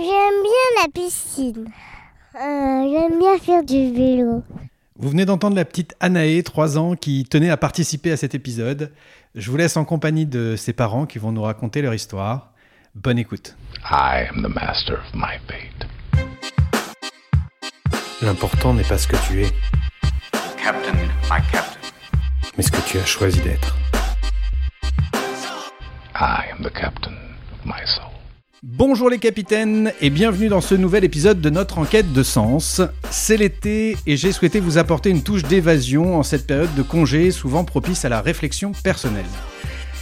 J'aime bien la piscine. Euh, J'aime bien faire du vélo. Vous venez d'entendre la petite Anaé, 3 ans, qui tenait à participer à cet épisode. Je vous laisse en compagnie de ses parents qui vont nous raconter leur histoire. Bonne écoute. I am the master of my fate. L'important n'est pas ce que tu es, Captain, my captain. mais ce que tu as choisi d'être. I am the captain of my soul. Bonjour les capitaines et bienvenue dans ce nouvel épisode de notre enquête de sens. C'est l'été et j'ai souhaité vous apporter une touche d'évasion en cette période de congé souvent propice à la réflexion personnelle.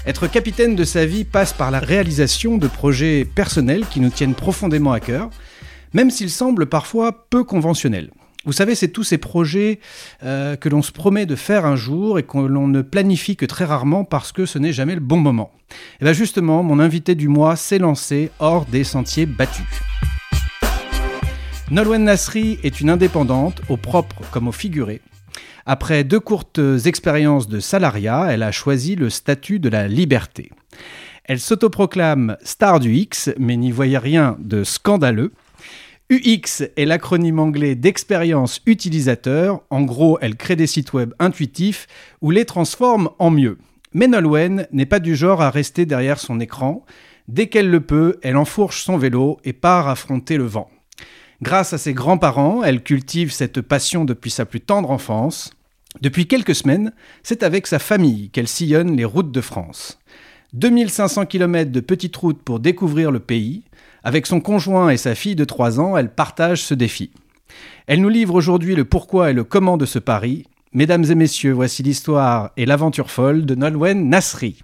Être capitaine de sa vie passe par la réalisation de projets personnels qui nous tiennent profondément à cœur, même s'ils semblent parfois peu conventionnels. Vous savez, c'est tous ces projets euh, que l'on se promet de faire un jour et que l'on ne planifie que très rarement parce que ce n'est jamais le bon moment. Et bien justement, mon invité du mois s'est lancé hors des sentiers battus. Nolwenn Nasri est une indépendante, au propre comme au figuré. Après deux courtes expériences de salariat, elle a choisi le statut de la liberté. Elle s'autoproclame star du X, mais n'y voyait rien de scandaleux. UX est l'acronyme anglais d'expérience utilisateur. En gros, elle crée des sites web intuitifs ou les transforme en mieux. Mais Nolwenn n'est pas du genre à rester derrière son écran. Dès qu'elle le peut, elle enfourche son vélo et part affronter le vent. Grâce à ses grands-parents, elle cultive cette passion depuis sa plus tendre enfance. Depuis quelques semaines, c'est avec sa famille qu'elle sillonne les routes de France. 2500 km de petites routes pour découvrir le pays. Avec son conjoint et sa fille de 3 ans, elle partage ce défi. Elle nous livre aujourd'hui le pourquoi et le comment de ce pari. Mesdames et messieurs, voici l'histoire et l'aventure folle de Nolwenn Nasri.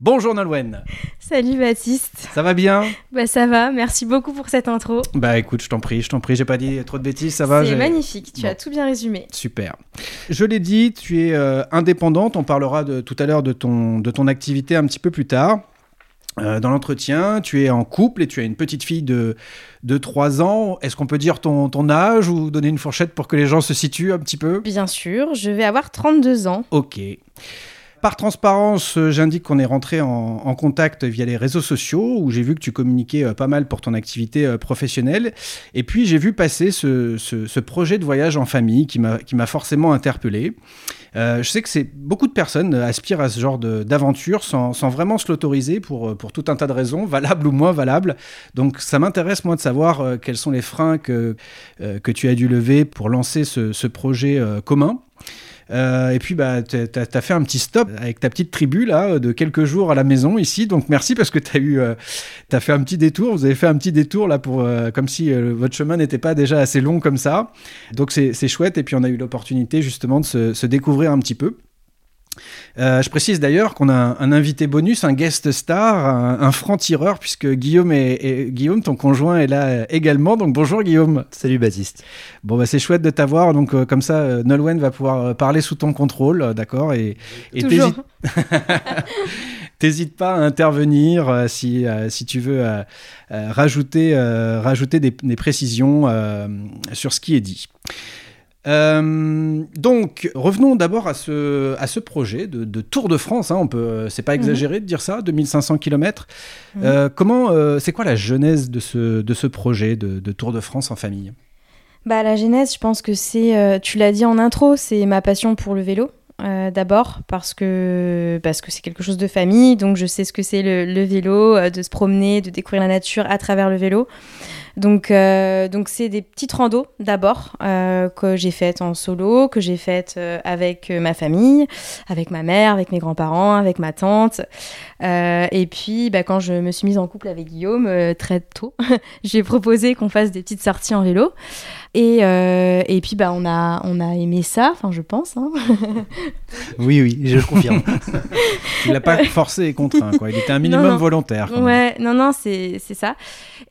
Bonjour Nolwenn, Salut Baptiste. ça va bien? Bah ça va, merci beaucoup pour cette intro. Bah écoute, je t'en prie, je t'en prie, j'ai pas dit trop de bêtises, ça va C'est magnifique, tu Bon. as tout bien résumé. Super. Je l'ai dit, tu es euh, indépendante. On parlera de, tout à l'heure de ton, de ton activité un petit peu plus tard. Euh, dans l'entretien, tu es en couple et tu as une petite fille de, de 3 ans. Est-ce qu'on peut dire ton, ton âge ou donner une fourchette pour que les gens se situent un petit peu? Bien sûr, je vais avoir 32 ans. Ok. Par transparence, euh, j'indique qu'on est rentré en, contact via les réseaux sociaux, où j'ai vu que tu communiquais euh, pas mal pour ton activité euh, professionnelle. Et puis j'ai vu passer ce, projet de voyage en famille qui m'a forcément interpellé. Je sais que c'est beaucoup de personnes aspirent à ce genre d'aventure sans, vraiment se l'autoriser pour, tout un tas de raisons, valables ou moins valables. Donc ça m'intéresse moi de savoir quels sont les freins que, tu as dû lever pour lancer ce, projet commun. Euh, et puis, bah, tu as, fait un petit stop avec ta petite tribu là, de quelques jours à la maison ici. Donc, merci parce que tu as, eu, euh, fait un petit détour. Vous avez fait un petit détour là, pour, euh, comme si euh, votre chemin n'était pas déjà assez long comme ça. Donc, c'est c'est chouette. Et puis, on a eu l'opportunité justement de se, se découvrir un petit peu. Euh, je précise d'ailleurs qu'on a un, un invité bonus, un guest star, un, un franc-tireur, puisque Guillaume, est, Guillaume, ton conjoint, est là également. Donc bonjour Guillaume. Salut Baptiste. Bon, bah, c'est chouette de t'avoir. Donc, euh, comme ça, euh, Nolwenn va pouvoir euh, parler sous ton contrôle, euh, d'accord Et et Toujours. t'hésites- t'hésites pas à intervenir euh, si, euh, si tu veux euh, euh, rajouter, euh, rajouter des, des précisions euh, sur ce qui est dit. Euh, donc, revenons d'abord à ce, à ce projet de, de Tour de France. Hein, on peut, c'est pas exagéré de dire ça, 2500 km. Mhm. Euh, comment, euh, c'est quoi la genèse de ce, de ce projet de, de Tour de France en famille? Bah la genèse, je pense que c'est, tu l'as dit en intro, c'est ma passion pour le vélo. euh, D'abord parce que parce que c'est quelque chose de famille, donc je sais ce que c'est le, le vélo, euh, de se promener, de découvrir la nature à travers le vélo. Donc euh, donc c'est des petites randos d'abord euh, que j'ai faites en solo, que j'ai faites euh, avec euh, ma famille, avec ma mère, avec mes grands-parents, avec ma tante. Euh, et puis bah, quand je me suis mise en couple avec Guillaume très tôt, j'ai proposé qu'on fasse des petites sorties en vélo. Et, euh, et puis bah, on, a, on a aimé ça, enfin je pense. hein. Oui, oui, je confirme. Tu l'as pas forcé et contraint, quoi. Il était un minimum Non, non. volontaire. Ouais, non, non, c'est c'est ça.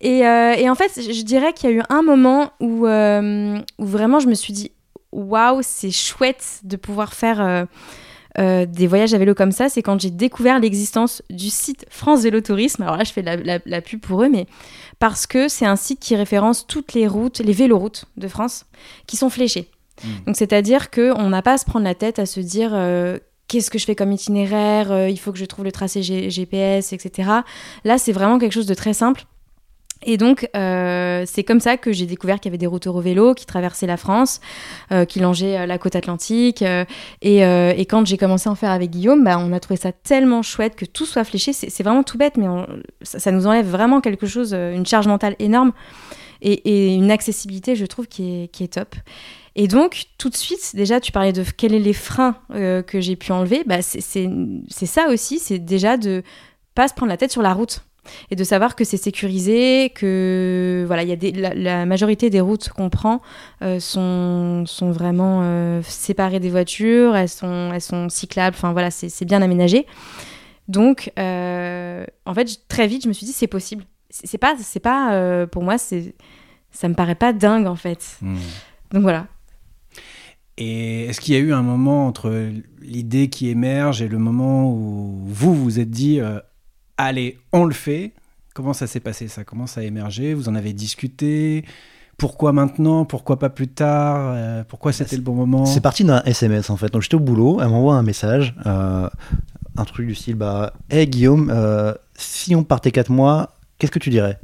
Et, euh, et en fait, je dirais qu'il y a eu un moment où, euh, où vraiment je me suis dit waouh, c'est chouette de pouvoir faire euh, des voyages à vélo comme ça. C'est quand j'ai découvert l'existence du site France Vélo Tourisme. Alors là, je fais la, la, la pub pour eux, mais parce que c'est un site qui référence toutes les routes, les véloroutes de France, qui sont fléchées. Mm. Donc c'est-à-dire qu'on n'a pas à se prendre la tête à se dire euh, qu'est-ce que je fais comme itinéraire, euh, il faut que je trouve le tracé G- GPS, etc. Là, c'est vraiment quelque chose de très simple. Et donc, euh, c'est comme ça que j'ai découvert qu'il y avait des routes vélo qui traversaient la France, euh, qui longeaient euh, la côte atlantique. et, quand j'ai commencé à en faire avec Guillaume, bah, on a trouvé ça tellement chouette que tout soit fléché. C'est vraiment tout bête, mais ça, nous enlève vraiment quelque chose, une charge mentale énorme et, une accessibilité, je trouve, qui est, top. Et donc, tout de suite, déjà, tu parlais de quels sont les freins que j'ai pu enlever. Bah, c'est ça aussi, c'est déjà de pas se prendre la tête sur la route et de savoir que c'est sécurisé, que voilà, il y a des, la, la majorité des routes qu'on prend euh, sont, sont vraiment euh, séparées des voitures, elles sont, elles sont cyclables, enfin voilà, c'est bien aménagé. Donc, euh, en fait, très vite, je me suis dit, c'est possible. C'est pas, c'est pas pour moi, c'est, ça me paraît pas dingue en fait. Hmm. Donc voilà. Et est-ce qu'il y a eu un moment entre l'idée qui émerge et le moment où vous vous êtes dit euh, allez, on le fait. Comment ça s'est passé Ça? Comment ça a émergé? Vous en avez discuté? Pourquoi maintenant? Pourquoi pas plus tard? Euh, Pourquoi c'était le bon moment? C'est parti d'un SMS en fait. Donc j'étais au boulot, elle m'envoie un message, euh, un truc du style bah, Hey Guillaume, euh, si on partait 4 mois, qu'est-ce que tu dirais?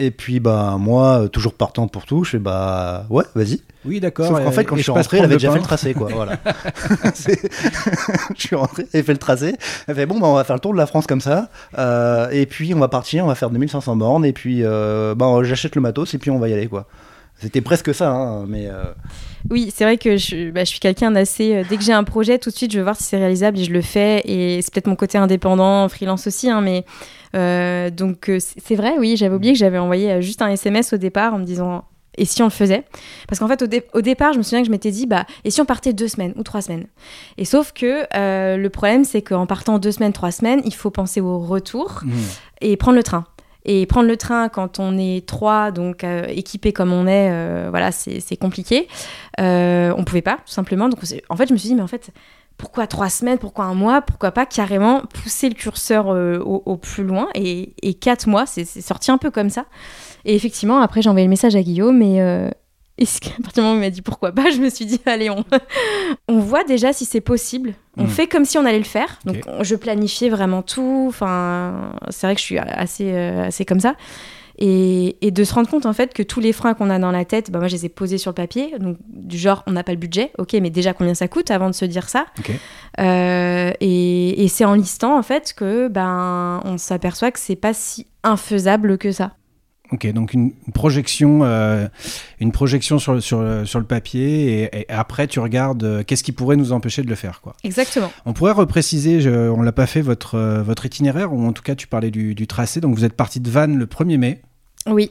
Et puis bah moi, euh, toujours partant pour tout, je fais bah ouais, vas-y. Oui, d'accord. Sauf qu'en et- fait, quand je suis rentré, elle avait déjà pain. fait le tracé, quoi. Voilà. Je suis rentré, elle fait le tracé. Elle fait bon, bah, on va faire le tour de la France comme ça. euh, et puis on va partir, on va faire 2500 bornes. Et puis euh, bah, j'achète le matos et puis on va y aller, quoi. C'était presque ça, hein, mais euh, Oui, c'est vrai que je, bah, je suis quelqu'un d'assez. euh, dès que j'ai un projet, tout de suite, je veux voir si c'est réalisable et je le fais. Et c'est peut-être mon côté indépendant, freelance aussi, hein, mais euh, donc euh, c'est vrai. Oui, j'avais oublié que j'avais envoyé euh, juste un SMS au départ en me disant. Et si on le faisait? Parce qu'en fait, au, dé- au départ, je me souviens que je m'étais dit, bah, et si on partait deux semaines ou trois semaines? Et sauf que euh, le problème, c'est qu'en partant deux semaines, trois semaines, il faut penser au retour Hmm. et prendre le train. Et prendre le train quand on est trois, donc euh, équipés comme on est, euh, voilà, c'est compliqué. On pouvait pas, tout simplement. Donc, en fait, je me suis dit, mais en fait, pourquoi trois semaines, pourquoi un mois, pourquoi pas carrément pousser le curseur euh, au, au plus loin et, et quatre mois, c'est sorti un peu comme ça. Et effectivement, après, j'ai envoyé le message à Guillaume et, euh, et qu'à partir du moment où il m'a dit pourquoi pas, je me suis dit, allez, on, on voit déjà si c'est possible. On Mm. fait comme si on allait le faire. Donc, on- je planifiais vraiment tout. Enfin, c'est vrai que je suis assez, euh, assez comme ça. Et, et de se rendre compte en fait que tous les freins qu'on a dans la tête, bah, moi je les ai posés sur le papier. Donc du genre on n'a pas le budget, ok, mais déjà combien ça coûte avant de se dire ça. Euh, et et c'est en listant en fait que ben on s'aperçoit que c'est pas si infaisable que ça. Ok, donc une projection, euh, une projection sur, le- sur, sur le papier, et, et après tu regardes euh, qu'est-ce qui pourrait nous empêcher de le faire, quoi. Exactement. On pourrait repréciser, je, on l'a pas fait, votre, euh, votre itinéraire, ou en tout cas tu parlais du, du tracé. Donc vous êtes parti de Vannes le 1er mai. Oui.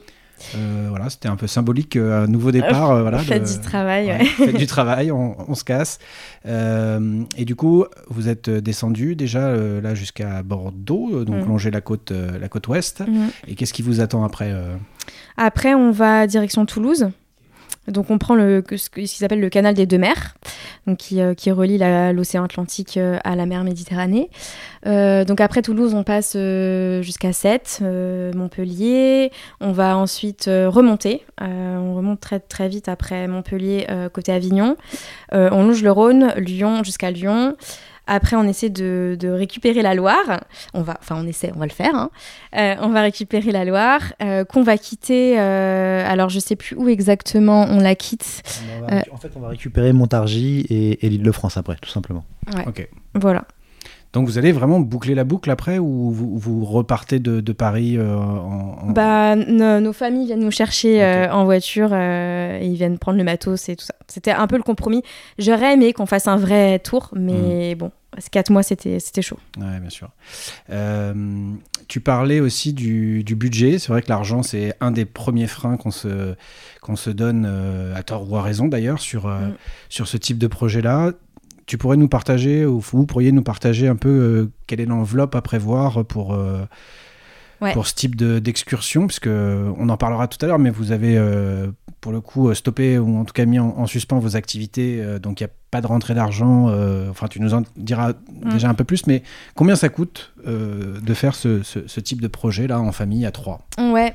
Euh, voilà, c'était un peu symbolique, euh, un nouveau départ. euh, voilà, Faites de- du travail. Ouais, ouais. faites du travail, on, on se casse. Euh, et du coup, vous êtes descendu déjà euh, là jusqu'à Bordeaux, euh, donc Mm. longer la côte, euh, la côte ouest. Mhm. Et qu'est-ce qui vous attend après euh? Après, on va direction Toulouse. Donc, on prend le, ce qu'ils appellent le canal des deux mers, donc qui, euh, relie l'océan Atlantique euh, à la mer Méditerranée. Euh, donc, après Toulouse, on passe jusqu'à Sète, Montpellier. On va ensuite remonter. On remonte très, très vite après Montpellier, côté Avignon. On longe le Rhône, Lyon, jusqu'à Lyon. Après, on essaie de, de récupérer la Loire. On va, enfin, on essaie, on va le faire. hein. Euh, on va récupérer la Loire, euh, qu'on va quitter. euh, alors, je sais plus où exactement on la quitte. on va récu- en fait, on va récupérer Montargis et, et l'Île-de-France après, tout simplement. Ok. Voilà. Donc vous allez vraiment boucler la boucle après ou vous, vous repartez de, de Paris euh, en, en- Bah, no- nos familles viennent nous chercher euh, en voiture euh, et ils viennent prendre le matos et tout ça. C'était un peu le compromis. J'aurais aimé qu'on fasse un vrai tour, mais bon, ces quatre mois, c'était c'était chaud. Ouais, bien sûr. Tu parlais aussi du, du budget. C'est vrai que l'argent, c'est un des premiers freins qu'on se, qu'on se donne, à tort ou à raison d'ailleurs, sur, euh, Mm. sur ce type de projet-là. Tu pourrais nous partager, ou vous pourriez nous partager un peu euh, quelle est l'enveloppe à prévoir pour, euh, Ouais. pour ce type de- d'excursion, puisque on en parlera tout à l'heure, mais vous avez euh, pour le coup euh, stoppé ou en tout cas mis en, en suspens vos activités, euh, donc il n'y a pas de rentrée d'argent. euh, enfin, tu nous en diras Mm. déjà un peu plus, mais combien ça coûte euh, de faire ce, ce- ce type de projet là en famille à trois? Ouais.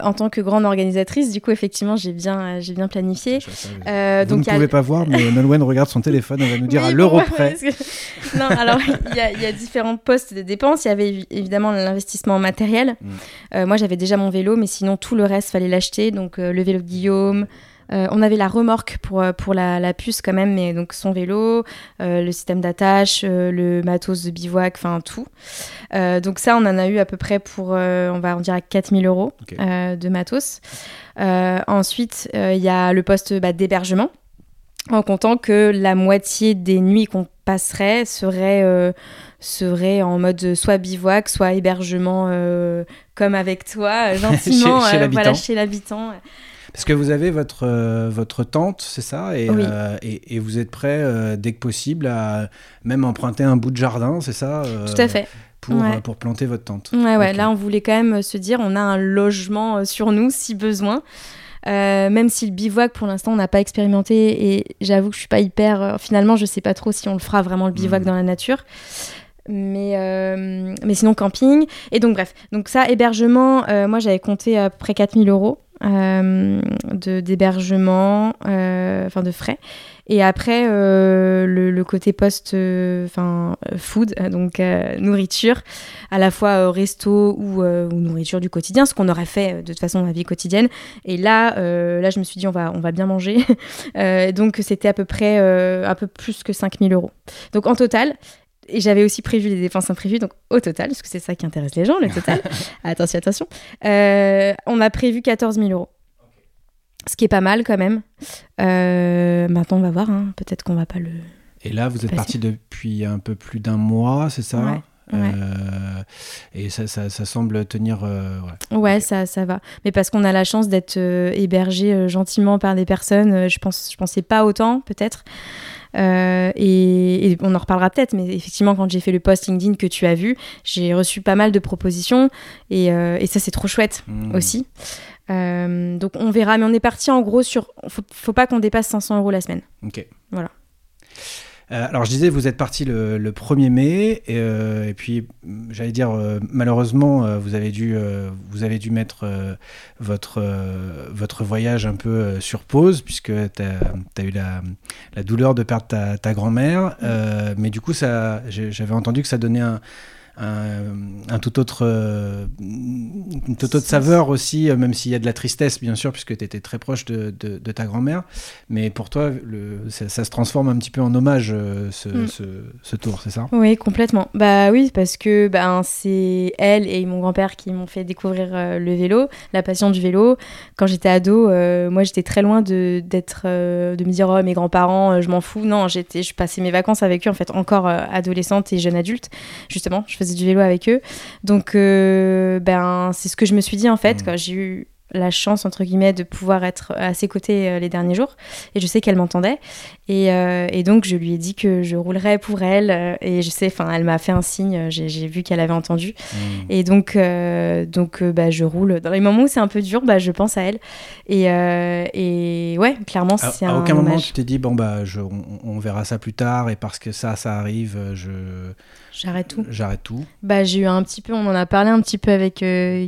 Euh, en tant que grande organisatrice, du coup, effectivement, j'ai bien, j'ai bien planifié. Euh, Vous donc, ne a- pouvez pas voir, mais Nolwenn regarde son téléphone, elle va nous dire Oui, à l'euro bon, près. parce que- non, alors il y, a- il y a différents postes de dépenses. Il y avait évi- évidemment l'investissement en matériel. Mm. Euh, moi, j'avais déjà mon vélo, mais sinon tout le reste fallait l'acheter. Donc euh, le vélo de Guillaume. Euh, on avait la remorque pour, euh, pour la, la puce quand même, mais donc son vélo, euh, le système d'attache, euh, le matos de bivouac, enfin tout. Donc ça, on en a eu à peu près pour, on va en dire à 4000 euros de matos. Ensuite, il y a le poste bah, d'hébergement, en comptant que la moitié des nuits qu'on passerait serait, serait en mode soit bivouac, soit hébergement comme avec toi, gentiment, Chez- chez l'habitant. voilà, chez l'habitant. Parce que vous avez votre, euh, votre tente, c'est ça? Et, Oui. euh, et, et vous êtes prêt, euh, dès que possible, à même emprunter un bout de jardin, c'est ça? Tout à fait. Pour, Ouais. pour planter votre tente. Ouais, ouais. Là, on voulait quand même se dire, on a un logement sur nous si besoin. Euh, même si le bivouac, pour l'instant, on n'a pas expérimenté et j'avoue que je suis pas hyper. euh, finalement, je sais pas trop si on le fera vraiment le bivouac Mhm. dans la nature. Mais, euh, mais sinon, camping. Et donc, bref. Donc, ça, hébergement, euh, moi, j'avais compté à peu près 4000 euros euh, d'hébergement, euh, enfin de frais. Et après, le, côté post, enfin food, donc nourriture, à la fois resto ou, ou nourriture du quotidien, ce qu'on aurait fait de toute façon dans la vie quotidienne. Et là, là, je me suis dit on va, on va bien manger. Donc c'était à peu près un peu plus que 5000 euros. Donc en total. Et j'avais aussi prévu les dépenses imprévues, donc au total, parce que c'est ça qui intéresse les gens, le total. attention, attention. Euh, on a prévu 14 000 euros. Ce qui est pas mal quand même. Euh, maintenant, on va voir. hein. Peut-être qu'on va pas le. Et là, vous êtes parti depuis un peu plus d'un mois, c'est ça? Ouais, ouais. Euh, et ça, ça, ça semble tenir. euh, ouais. Ouais, ça, ça va. Mais parce qu'on a la chance d'être euh, hébergé gentiment par des personnes, je pense, je pensais pas autant, peut-être. Euh, et, et on en reparlera peut-être, mais effectivement, quand j'ai fait le post LinkedIn que tu as vu, j'ai reçu pas mal de propositions et, euh, et ça, c'est trop chouette Hmm. aussi. Euh, donc on verra, mais on est parti en gros sur. Faut, faut pas qu'on dépasse 500 euros la semaine. Ok. Voilà. Euh, alors je disais, vous êtes parti le, le 1er mai, et, euh, et puis j'allais dire, euh, malheureusement, vous, avez dû, vous avez dû mettre votre, votre voyage un peu sur pause, puisque tu as, eu la, la douleur de perdre ta, ta grand-mère. Mais du coup, j'avais entendu que ça donnait un, un, un tout autre, euh, une toute autre saveur aussi, euh, même s'il y a de la tristesse, bien sûr, puisque tu étais très proche de, de- de ta grand-mère. Mais pour toi, le, ça, ça se transforme un petit peu en hommage, euh, ce, Mm. ce, ce tour, c'est ça? Oui, complètement. Bah oui, parce que ben, c'est elle et mon grand-père qui m'ont fait découvrir euh, le vélo, la passion du vélo. Quand j'étais ado, euh, moi j'étais très loin de, d'être, euh, de me dire oh mes grands-parents, je m'en fous. Non, j'étais, je passais mes vacances avec eux en fait, encore adolescente et jeune adulte. Justement, je faisais du vélo avec eux. Donc euh, ben c'est ce que je me suis dit en fait Mm. quand j'ai eu la chance entre guillemets de pouvoir être à ses côtés euh, les derniers jours et je sais qu'elle m'entendait et, euh, et donc, je lui ai dit que je roulerais pour elle. euh, et je sais, enfin, elle m'a fait un signe. J'ai vu qu'elle avait entendu. Mm. Et donc, donc bah, je roule. Dans les moments où c'est un peu dur, bah, je pense à elle. Et, et ouais, clairement, À, c'est à un aucun moment hommage. tu t'es dit, bon, bah, je, on, on verra ça plus tard, et parce que ça, ça arrive, je, J'arrête tout. j'arrête tout. Bah, j'ai eu un petit peu, on en a parlé un petit peu avec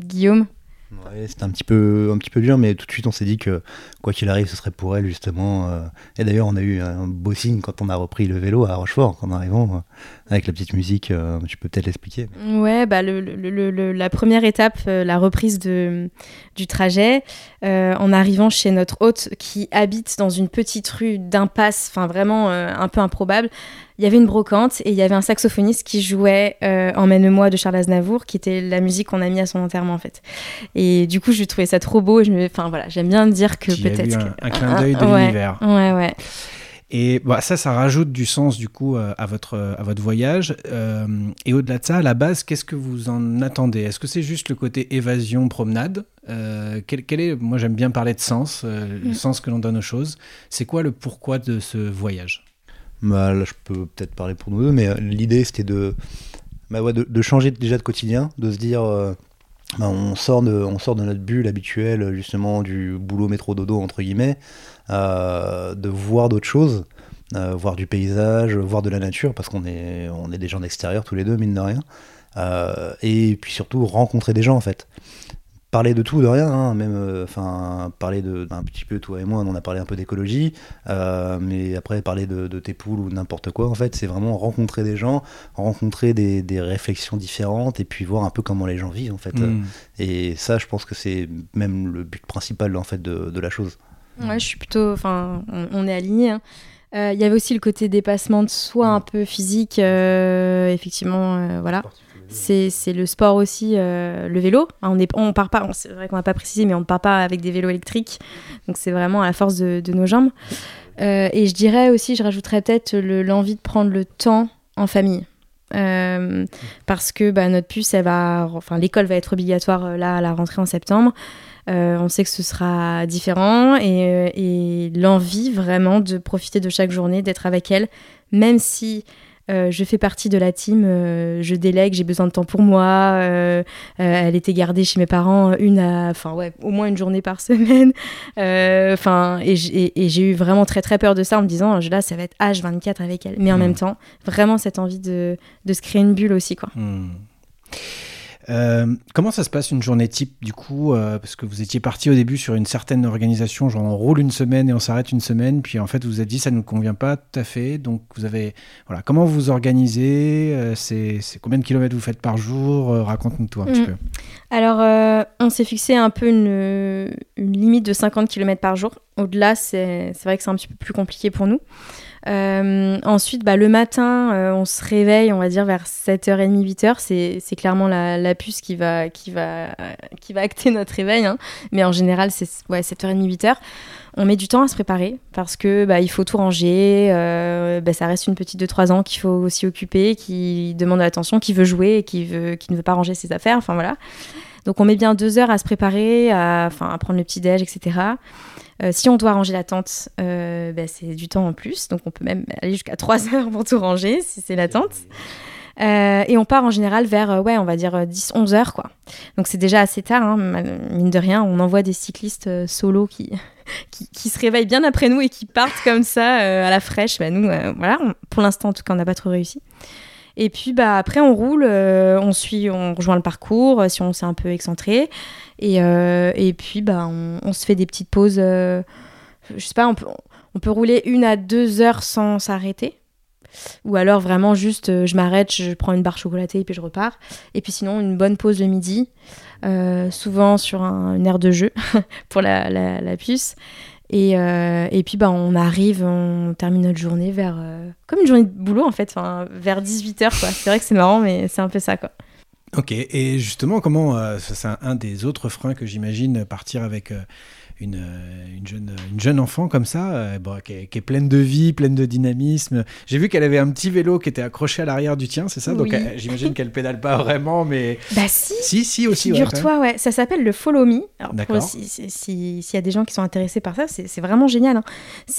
Guillaume. Ouais, c'était un petit peu un petit peu dur, mais tout de suite on s'est dit que quoi qu'il arrive, ce serait pour elle justement. euh. Et d'ailleurs, on a eu un beau signe quand on a repris le vélo à Rochefort, en arrivant euh, avec la petite musique. euh, tu peux peut-être l'expliquer. Ouais, bah la première étape, la reprise du trajet, en arrivant chez notre hôte qui habite dans une petite rue d'impasse, enfin vraiment un peu improbable, il y avait une brocante et il y avait un saxophoniste qui jouait euh, Emmène-moi de Charles Aznavour, qui était la musique qu'on a mis à son enterrement en fait. Et du coup, je trouvais ça trop beau et je me, enfin voilà, j'aime bien dire que peut-être un, que- un clin d'œil de ouais, l'univers. Ouais, ouais. Et bah, ça, ça rajoute du sens du coup euh, à votre, à votre voyage. Euh, et au-delà de ça, à la base, qu'est-ce que vous en attendez? Est-ce que c'est juste le côté évasion, promenade? Euh, quel, quel est, Moi, j'aime bien parler de sens, le Mm. sens que l'on donne aux choses. C'est quoi le pourquoi de ce voyage? Bah, là, je peux peut-être parler pour nous deux, mais euh, l'idée c'était de, bah ouais, de, changer déjà de quotidien, de se dire, euh, bah, on, sort de, on sort de notre bulle habituelle, justement, du boulot métro dodo, entre guillemets, euh, de voir d'autres choses, voir du paysage, voir de la nature, parce qu'on est, on est des gens d'extérieur tous les deux, mine de rien, et puis surtout rencontrer des gens en fait. Parler de tout, de rien, hein, même, euh, enfin, parler de, un petit peu, toi et moi, on a parlé un peu d'écologie, euh, mais après, parler de, de tes poules ou n'importe quoi, en fait, c'est vraiment rencontrer des gens, rencontrer des, des réflexions différentes, et puis voir un peu comment les gens vivent, en fait. Mm. Et ça, je pense que c'est même le but principal, en fait, de, de la chose. Ouais, je suis plutôt. Enfin, on, on est alignés. hein. Euh, Il y avait aussi le côté dépassement de soi un peu physique. euh, effectivement, euh, voilà. C'est le sport aussi, euh, le vélo. Hein, On on part pas. C'est vrai qu'on n'a pas précisé, mais on ne part pas avec des vélos électriques. Donc c'est vraiment à la force de, nos jambes. Euh, et je dirais aussi, je rajouterais peut-être le- l'envie de prendre le temps en famille. Euh, parce que bah, notre puce, elle va, enfin l'école va être obligatoire là à la rentrée en septembre. On sait que ce sera différent et, et l'envie vraiment de profiter de chaque journée, d'être avec elle, même si euh, je fais partie de la team, euh, je délègue, j'ai besoin de temps pour moi. euh, elle était gardée chez mes parents une, à- enfin ouais, au moins une journée par semaine. Enfin et j'ai et j'ai eu vraiment très très peur de ça en me disant là ça va être H24 avec elle, mais en Mhm. même temps vraiment cette envie de, de se créer une bulle aussi quoi. Hmm. Euh, comment ça se passe une journée type du coup euh, Parce que vous étiez parti au début sur une certaine organisation, genre on roule une semaine et on s'arrête une semaine, puis en fait vous vous êtes dit ça ne nous convient pas tout à fait. Donc vous avez voilà comment vous vous organisez Euh, C'est combien de kilomètres vous faites par jour Raconte-nous tout un petit Mm. peu. Alors, on s'est fixé un peu une, une limite de 50 km par jour. Au-delà, c'est c'est vrai que c'est un petit peu plus compliqué pour nous. Euh, ensuite, bah, le matin, euh, on se réveille, on va dire vers 7h30, 8h. C'est clairement la, la puce qui va, qui, va, qui va acter notre réveil. hein. Mais en général, c'est ouais, 7h30, 8h. On met du temps à se préparer parce que bah, il faut tout ranger. euh, bah, ça reste une petite de 3 ans qu'il faut aussi occuper, qui demande de l'attention, qui veut jouer et qui, veut, qui ne veut pas ranger ses affaires. Enfin voilà. Donc on met bien deux heures à se préparer, à, à prendre le petit déj, etc. Euh, si on doit ranger la tente, euh, bah, c'est du temps en plus. Donc on peut même aller jusqu'à trois heures pour tout ranger si c'est la tente. Euh, et on part en général vers, ouais, on va dire 10-11 heures, quoi. Donc c'est déjà assez tard, hein, mine de rien. On envoie des cyclistes solo qui, qui, qui se réveillent bien après nous et qui partent comme ça à la fraîche. Bah, nous, voilà, on- pour l'instant, en tout cas, on n'a pas trop réussi. Et puis bah, après, on roule, euh, on suit, on rejoint le parcours euh, si on s'est un peu excentré. Et, euh, et puis bah, on, se fait des petites pauses. euh, je sais pas, on peut, on peut rouler une à deux heures sans s'arrêter. Ou alors vraiment juste, je m'arrête, je prends une barre chocolatée et puis je repars. Et puis sinon, une bonne pause le midi, souvent sur un, une aire de jeu pour la, la puce. Et, euh, et puis bah, on arrive, on termine notre journée vers... euh, comme une journée de boulot en fait, vers 18h. quoi. C'est vrai que c'est marrant, mais c'est un peu ça. quoi. Ok, et justement, comment, euh, c'est un, un des autres freins que j'imagine, partir avec euh, une, euh, une, jeune, une jeune enfant comme ça, euh, bon, qui, est, qui est pleine de vie, pleine de dynamisme. J'ai vu qu'elle avait un petit vélo qui était accroché à l'arrière du tien, c'est ça? Donc Oui. euh, j'imagine qu'elle pédale pas vraiment, mais Bah si si, si aussi. Figure-toi, ouais, ça s'appelle le Follow Me. D'accord. si- si- si- S'il y a des gens qui sont intéressés par ça, c'est vraiment génial. hein.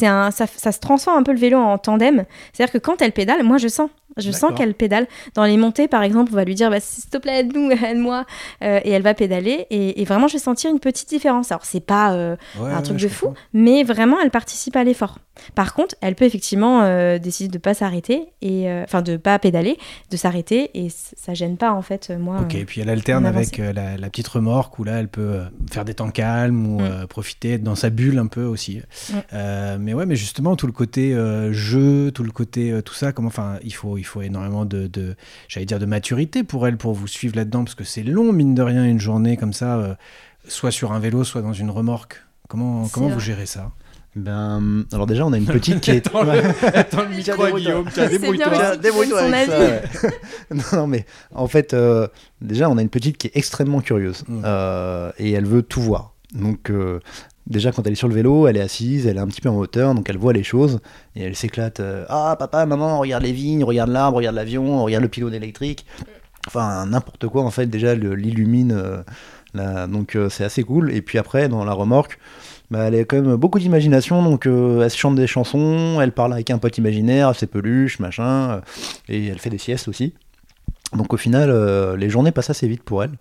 Un, ça, ça se transforme un peu le vélo en tandem. C'est-à-dire que quand elle pédale, moi je sens. Je sens qu'elle pédale. Dans les montées, par exemple, on va lui dire bah, s'il te plaît, aide-nous, aide-moi. Euh, et elle va pédaler. Et, et vraiment, je vais sentir une petite différence. Alors, c'est pas euh, Ouais, un truc de fou, comprends. mais vraiment, elle participe à l'effort. Par contre, elle peut effectivement euh, décider de pas s'arrêter, et enfin de pas pédaler, de s'arrêter, et ça gêne pas en fait moi. Ok, et puis elle alterne avec la, la petite remorque où là elle peut faire des temps calmes ou Mm. profiter être dans sa bulle un peu aussi. Mm. Mais ouais, mais justement tout le côté jeu, tout le côté tout ça, comment, enfin, il faut, il faut énormément de, de j'allais dire de maturité pour elle pour vous suivre là-dedans parce que c'est long mine de rien une journée comme ça, euh, soit sur un vélo, soit dans une remorque. Comment, comment vous vrai. gérez ça? Ben, alors déjà, on a une petite qui est. Attends le, attends le micro. Guillaume, débrouille-toi. débrouille-toi avec ça, ouais. non, mais en fait, euh, déjà, on a une petite qui est extrêmement curieuse Mm. euh, et elle veut tout voir. Donc, euh, déjà, quand elle est sur le vélo, elle est assise, elle est un petit peu en hauteur, donc elle voit les choses et elle s'éclate. euh, ah, papa, maman, regarde les vignes, regarde l'arbre, regarde l'avion, regarde le pylône électrique. Enfin, n'importe quoi, en fait, déjà, l'illumine. euh, donc, euh, c'est assez cool. Et puis après, dans la remorque, bah, elle a quand même beaucoup d'imagination, donc elle se chante des chansons, elle parle avec un pote imaginaire, ses peluches, machin, et elle fait des siestes aussi. Donc au final, les journées passent assez vite pour elle.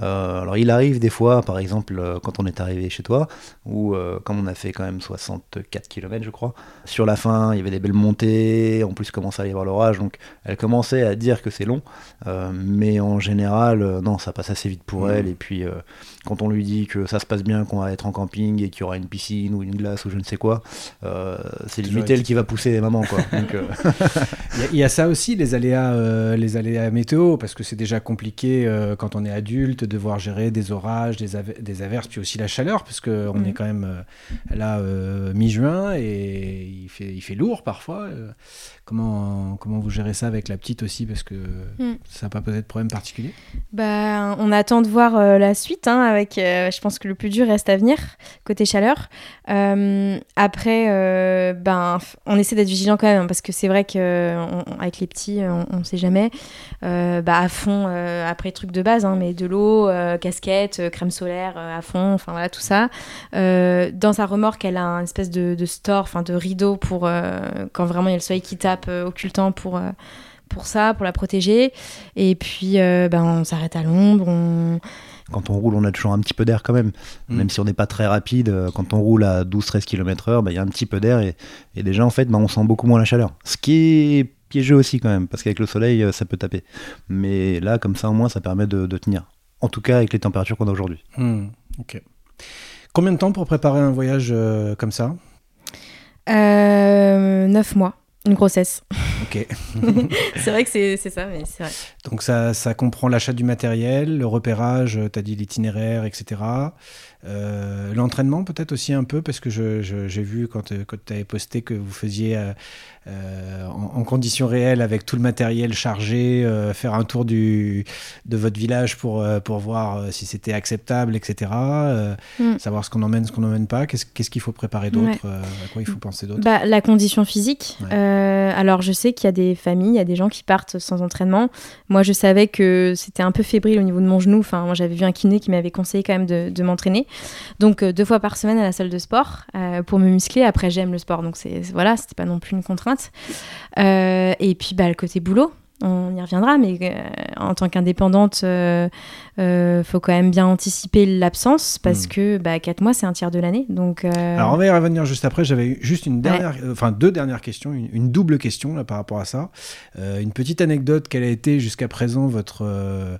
Euh, alors il arrive des fois, par exemple, euh, quand on est arrivé chez toi, où euh, comme on a fait quand même 64 km, je crois, sur la fin, il y avait des belles montées, en plus commençait à y avoir l'orage, donc elle commençait à dire que c'est long, euh, mais en général, non, ça passe assez vite pour elle, et puis quand on lui dit que ça se passe bien, qu'on va être en camping et qu'il y aura une piscine ou une glace ou je ne sais quoi, c'est limite elle qui va pousser les mamans, quoi. Donc, Il y y, a ça aussi, les aléas, les aléas météo, parce que c'est déjà compliqué quand on est adulte devoir gérer des orages, des, ave- des averses, puis aussi la chaleur, parce qu'on Mhm. est quand même euh, là euh, mi-juin et il fait, il fait lourd parfois. euh. comment, comment vous gérez ça avec la petite aussi, parce que Mm. ça n'a pas posé de problème particulier? Bah, on attend de voir la suite. hein, avec, je pense que le plus dur reste à venir côté chaleur. Après, ben, on essaie d'être vigilant quand même hein, parce que c'est vrai qu'avec les petits, on, on sait jamais. Euh, bah, à fond, euh, après trucs de base, hein, mais de l'eau, euh, casquette, euh, crème solaire euh, à fond, enfin voilà tout ça. Euh, dans sa remorque, elle a un espèce de, de store, enfin de rideau pour euh, quand vraiment il y a le soleil qui tape euh, occultant pour euh, pour ça, pour la protéger. Et puis, euh, ben, on s'arrête à l'ombre. On... quand on roule, on a toujours un petit peu d'air quand même. Mm. Même si on n'est pas très rapide, quand on roule à 12-13 km/h, bah, il y a un petit peu d'air et, et déjà, en fait, bah, on sent beaucoup moins la chaleur. Ce qui est piégeux aussi quand même, parce qu'avec le soleil, ça peut taper. Mais là, comme ça, au moins, ça permet de, de tenir. En tout cas, avec les températures qu'on a aujourd'hui. Hmm, Ok. Combien de temps pour préparer un voyage euh, comme ça? Euh, 9 mois, une grossesse. Ok. c'est vrai que c'est c'est ça, mais c'est vrai. Donc ça, ça comprend l'achat du matériel, le repérage, tu as dit l'itinéraire, etc. Euh, L'entraînement peut-être aussi un peu, parce que j'ai vu quand, euh, quand tu avais posté que vous faisiez euh, en, en conditions réelles avec tout le matériel chargé, euh, faire un tour du, de votre village pour, pour voir si c'était acceptable, etc. Mm. Savoir ce qu'on emmène, ce qu'on n'emmène pas. Qu'est-ce qu'il faut préparer d'autre Ouais. À quoi il faut penser d'autre? Bah, la condition physique. Ouais. Alors, je sais qu'il y a des familles, il y a des gens qui partent sans entraînement. Moi, je savais que c'était un peu fébrile au niveau de mon genou. Enfin, moi, j'avais vu un kiné qui m'avait conseillé quand même de, de m'entraîner. Donc, euh, deux fois par semaine à la salle de sport euh, pour me muscler. Après, j'aime le sport, donc c'est voilà, c'était pas non plus une contrainte. Euh, et puis, bah, le côté boulot. On y reviendra, mais euh, en tant qu'indépendante, euh, euh, faut quand même bien anticiper l'absence parce Mm. que bah, 4 mois, c'est un tiers de l'année. Donc, Alors on va y revenir juste après. J'avais juste une dernière, enfin deux dernières questions, une, une double question là par rapport à ça. Une petite anecdote. Quel a été jusqu'à présent votre,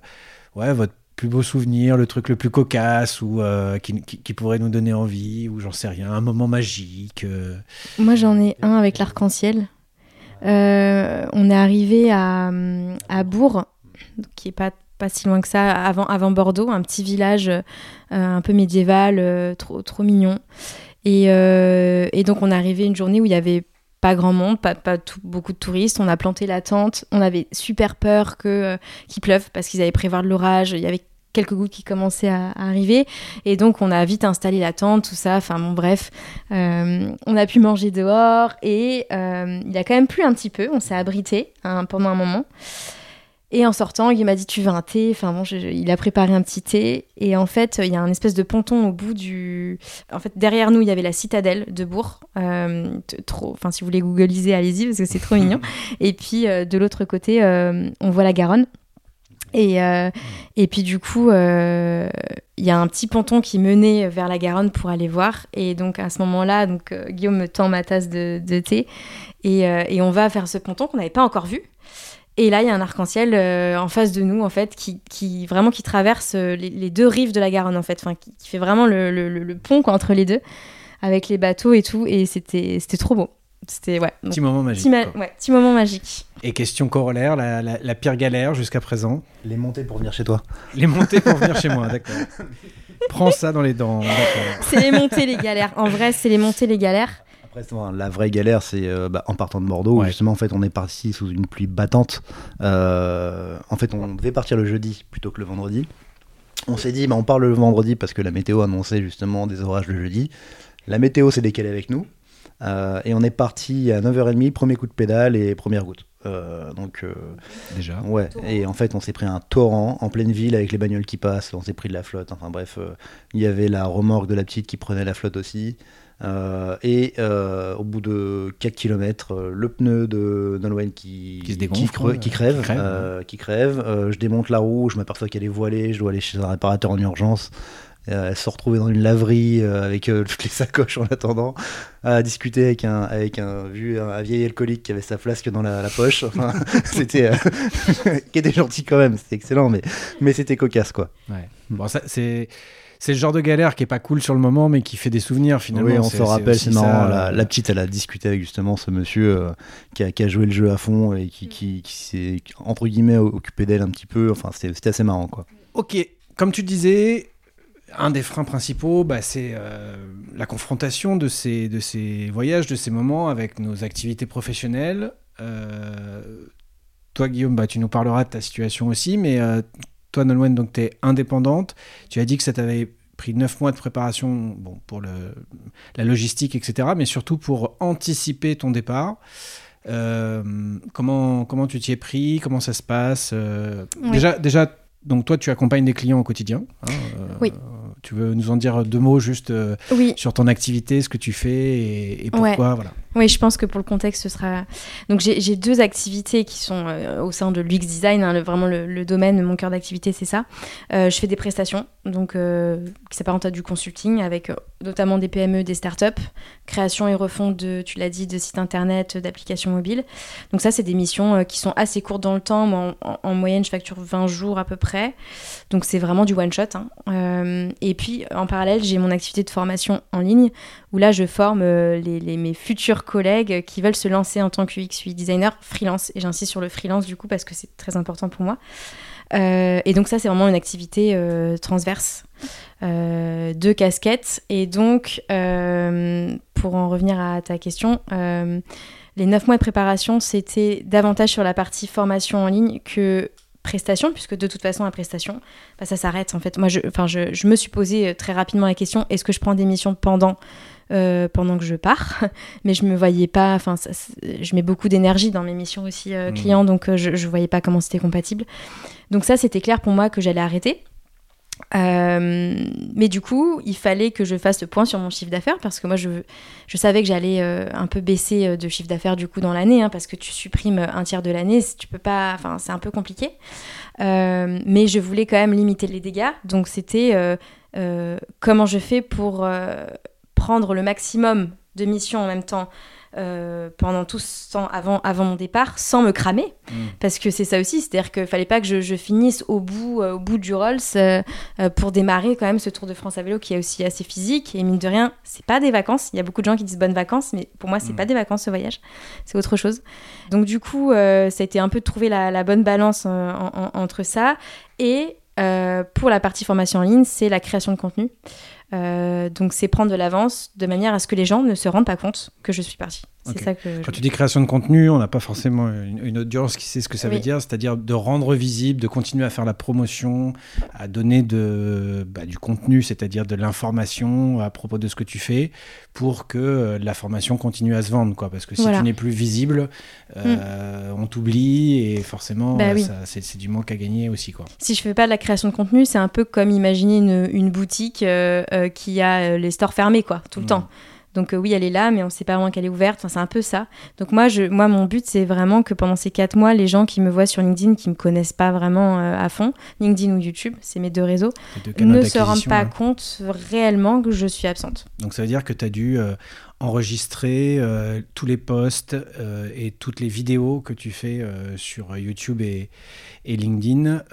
ouais, votre plus beau souvenir, le truc le plus cocasse ou euh, qui, pourrait nous donner envie ou j'en sais rien, un moment magique. euh. Moi, j'en ai un avec l'arc-en-ciel. Euh, on est arrivé à, à Bourg, qui est pas, pas si loin que ça, avant, avant Bordeaux, un petit village un peu médiéval, trop, trop mignon. Et, et donc, on est arrivé une journée où il y avait pas grand monde, pas, pas beaucoup de touristes. On a planté la tente. On avait super peur euh, qu'il pleuve parce qu'ils avaient prévoir de l'orage. Il y avait quelques gouttes qui commençaient à, à arriver. Et donc, on a vite installé la tente, tout ça. Enfin, bon, bref. Euh, on a pu manger dehors et euh, il a quand même plu un petit peu. On s'est abrité hein, pendant un moment. Et en sortant, il m'a dit Tu veux un thé? Enfin bon, je- je- il a préparé un petit thé. Et en fait, il y a un espèce de ponton au bout du. En fait, derrière nous, il y avait la citadelle de Bourg. Euh, trop. Enfin, si vous voulez googliser, allez-y parce que c'est trop mignon. Et puis euh, de l'autre côté, euh, on voit la Garonne. Et, euh, et puis du coup, euh, il y a un petit ponton qui menait vers la Garonne pour aller voir. Et donc à ce moment-là, donc Guillaume me tend ma tasse de, de thé et, euh, et on va vers ce ponton qu'on n'avait pas encore vu. Et là, il y a un arc-en-ciel euh, en face de nous, en fait, qui, qui vraiment qui traverse euh, les, les deux rives de la Garonne, en fait, enfin, qui, qui fait vraiment le, le- le- le pont quoi, entre les deux, avec les bateaux et tout. Et c'était c'était trop beau. C'était ouais. donc, Petit moment magique. petit, ma- quoi. ouais, petit moment magique. Et question corollaire, la, la- la pire galère jusqu'à présent. Les montées pour venir chez toi. Les montées pour venir chez moi, d'accord. Prends ça dans les dents. d'accord. C'est les montées, les galères. En vrai, c'est les montées, les galères. Après, la vraie galère, c'est euh, bah, en partant de Bordeaux, où Ouais. justement, en fait, on est parti sous une pluie battante. Euh, en fait, on devait partir le jeudi plutôt que le vendredi. On s'est dit, bah, on part le vendredi parce que la météo annonçait justement des orages le jeudi. La météo s'est décalée avec nous. Euh, et on est parti à 9h30, premier coup de pédale et première goutte. Euh, donc, euh, Déjà. ouais. Et en fait, on s'est pris un torrent en pleine ville avec les bagnoles qui passent. On s'est pris de la flotte. Enfin bref, il y avait la remorque de la petite qui prenait la flotte aussi. Euh, et euh, au bout de 4 km, le pneu de Nolwenn qui, Qui se dégonfle, qui qui crève. euh, qui crève. Euh, je démonte la roue, je m'aperçois qu'elle est voilée, je dois aller chez un réparateur en urgence. Euh, elle se retrouve dans une laverie euh, avec euh, toutes les sacoches en attendant, à discuter avec un, avec un, vu, un, vieil alcoolique qui avait sa flasque dans la, la poche. Enfin, c'était. euh, qui était gentil quand même, c'était excellent, mais, mais c'était cocasse quoi. Ouais. Bon, ça, c'est. C'est le genre de galère qui est pas cool sur le moment, mais qui fait des souvenirs finalement. Oui, on se rappelle, c'est marrant. la, la petite, elle a discuté avec justement ce monsieur euh, qui, a, qui a joué le jeu à fond et qui, qui, qui s'est, entre guillemets, occupé d'elle un petit peu. Enfin, c'était, c'était assez marrant, quoi. Ok, comme tu disais, un des freins principaux, bah, c'est euh, la confrontation de ces, de ces voyages, de ces moments avec nos activités professionnelles. Euh, toi, Guillaume, bah, tu nous parleras de ta situation aussi, mais euh, toi, Nolwenn, donc tu es indépendante. Tu as dit que ça t'avait pris neuf mois de préparation bon, pour le, la logistique, etc., mais surtout pour anticiper ton départ. Euh, comment, comment tu t'y es pris? Comment ça se passe? Euh, Oui. déjà, déjà, donc toi, tu accompagnes des clients au quotidien. hein, euh, Oui. Tu veux nous en dire deux mots juste euh, Oui, sur ton activité, ce que tu fais et, et pourquoi voilà. Oui, je pense que pour le contexte, ce sera. Donc, j'ai deux activités qui sont euh, au sein de l'UX Design. hein, le- vraiment, le, le domaine, mon cœur d'activité, c'est ça. Euh, je fais des prestations, donc qui s'apparentent à du consulting, avec notamment des PME, des startups, création et refonte de, tu l'as dit, de sites internet, d'applications mobiles. Donc, ça, c'est des missions qui sont assez courtes dans le temps. Moi, en, en- en moyenne, je facture 20 jours à peu près. Donc, c'est vraiment du one shot. hein. Euh, et puis, en parallèle, j'ai mon activité de formation en ligne où là je forme euh, mes futurs collègues qui veulent se lancer en tant que UX designer freelance. Et j'insiste sur le freelance du coup parce que c'est très important pour moi. Euh, et donc ça c'est vraiment une activité euh, transverse de casquettes et donc pour en revenir à ta question les neuf mois de préparation c'était davantage sur la partie formation en ligne que prestation puisque de toute façon la prestation bah, ça s'arrête en fait. Moi je, je, je me suis posé euh, très rapidement la question est-ce que je prends des missions pendant euh, pendant que je pars? Mais je me voyais pas enfin je mets beaucoup d'énergie dans mes missions aussi euh, Mhm. clients donc euh, je, je voyais pas comment c'était compatible. Donc ça c'était clair pour moi que j'allais arrêter Euh, mais du coup, il fallait que je fasse le point sur mon chiffre d'affaires parce que moi, je, savais que j'allais euh, un peu baisser euh, de chiffre d'affaires du coup dans l'année hein, parce que tu supprimes un tiers de l'année, tu peux pas, c'est un peu compliqué. Mais je voulais quand même limiter les dégâts, donc c'était comment je fais pour prendre le maximum de missions en même temps euh, pendant tout ce temps avant, avant mon départ sans me cramer. Mm. parce que c'est ça aussi c'est à dire qu'il fallait pas que je, je finisse au bout euh, au bout du Rolls euh, pour démarrer quand même ce Tour de France à vélo qui est aussi assez physique. Et mine de rien c'est pas des vacances. Il y a beaucoup de gens qui disent bonnes vacances mais pour moi c'est Mm. pas des vacances ce voyage. C'est autre chose. Donc du coup ça a été un peu de trouver la, la bonne balance en- en- entre ça. Et pour la partie formation en ligne c'est la création de contenu donc c'est prendre de l'avance de manière à ce que les gens ne se rendent pas compte que je suis partie c'est Ok. ça que je- Quand tu dis création de contenu, on n'a pas forcément une, une audience qui sait ce que ça veut dire, c'est-à-dire de rendre visible, de continuer à faire la promotion, à donner de, bah, du contenu, c'est-à-dire de l'information à propos de ce que tu fais, pour que euh, la formation continue à se vendre. Quoi. Parce que si Voilà. Mm. tu n'es plus visible, euh, on t'oublie et forcément, Bah euh, oui. c'est du manque à gagner aussi. Quoi. Si je fais pas de la création de contenu, c'est un peu comme imaginer une, une boutique euh, euh, qui a les stores fermés, quoi, tout le Mhm. temps. Donc euh, oui, elle est là, mais on sait pas vraiment qu'elle est ouverte. Enfin, c'est un peu ça. Donc moi, je, moi, mon but, c'est vraiment que pendant ces quatre mois, les gens qui me voient sur LinkedIn, qui me connaissent pas vraiment euh, à fond, LinkedIn ou YouTube, c'est mes deux réseaux, deux ne se rendent pas hein. compte réellement que je suis absente. Donc ça veut dire que tu as dû euh, enregistrer euh, tous les posts euh, et toutes les vidéos que tu fais euh, sur YouTube et, et LinkedIn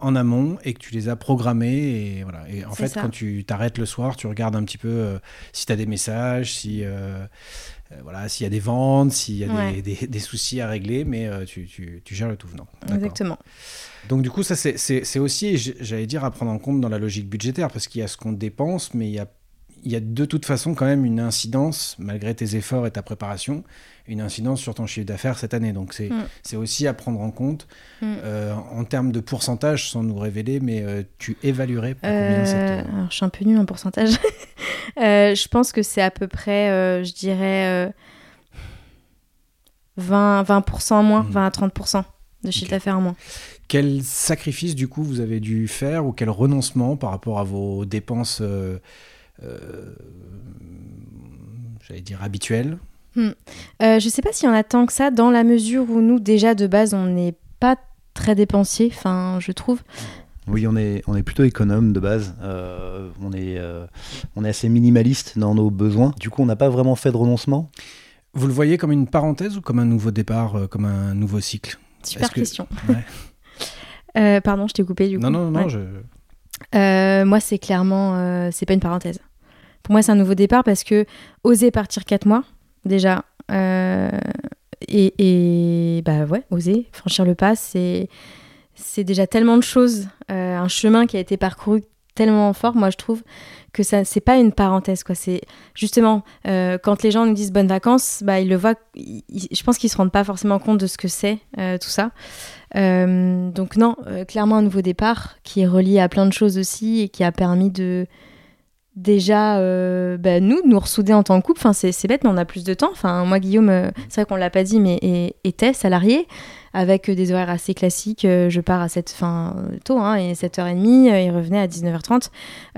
en amont et que tu les as programmés. Et, voilà. et en fait, ça. quand tu t'arrêtes le soir, tu regardes un petit peu si tu as des messages, si... voilà, s'il y a des ventes, s'il y a des- Ouais. des, des soucis à régler, mais euh, tu, tu- tu gères le tout venant. Exactement. Donc du coup, ça c'est- aussi, j'allais dire, à prendre en compte dans la logique budgétaire, parce qu'il y a ce qu'on dépense, mais il y a, il y a de toute façon quand même une incidence, malgré tes efforts et ta préparation, une incidence sur ton chiffre d'affaires cette année. Donc c'est Mm. aussi à prendre en compte Mm. euh, en termes de pourcentage, sans nous révéler, mais euh, tu évaluerais pour combien cette... Euh, alors, je suis un peu nulle en pourcentage. Je pense que c'est à peu près, je dirais, euh, 20, 20% en moins, Mhm. 20 à 30% de chiffre d'affaires en moins. Quel sacrifice du coup vous avez dû faire ou quel renoncement par rapport à vos dépenses j'allais dire, habituel Euh, je sais pas s'il y en a tant que ça, dans la mesure où nous, déjà de base, on n'est pas très dépensier, enfin, je trouve. Oui, on est, on est plutôt économe de base. Euh, on, est, euh, on est assez minimaliste dans nos besoins. Du coup, on n'a pas vraiment fait de renoncement. Vous le voyez comme une parenthèse ou comme un nouveau départ, euh, comme un nouveau cycle? Super Est-ce que- question. Ouais. Euh, pardon, je t'ai coupé du coup. Non, non, non, Ouais. je... Euh, moi, c'est clairement, euh, c'est pas une parenthèse. Pour moi, c'est un nouveau départ parce que oser partir 4 mois, déjà, euh, et, bah ouais, oser franchir le pas, c'est c'est déjà tellement de choses, euh, un chemin qui a été parcouru tellement fort, moi je trouve que ça c'est pas une parenthèse quoi. C'est justement euh, quand les gens nous disent bonnes vacances, bah ils le voient. je pense qu'ils se rendent pas forcément compte de ce que c'est tout ça. Donc non, clairement un nouveau départ qui est relié à plein de choses aussi et qui a permis de déjà euh, bah, nous nous ressouder en tant que couple. Enfin c'est bête mais on a plus de temps. Enfin moi Guillaume, euh, c'est vrai qu'on l'a pas dit mais est- était salarié avec euh, des horaires assez classiques. Euh, je pars à cette fin tôt hein, et 7h30, euh, il revenait à 19h30.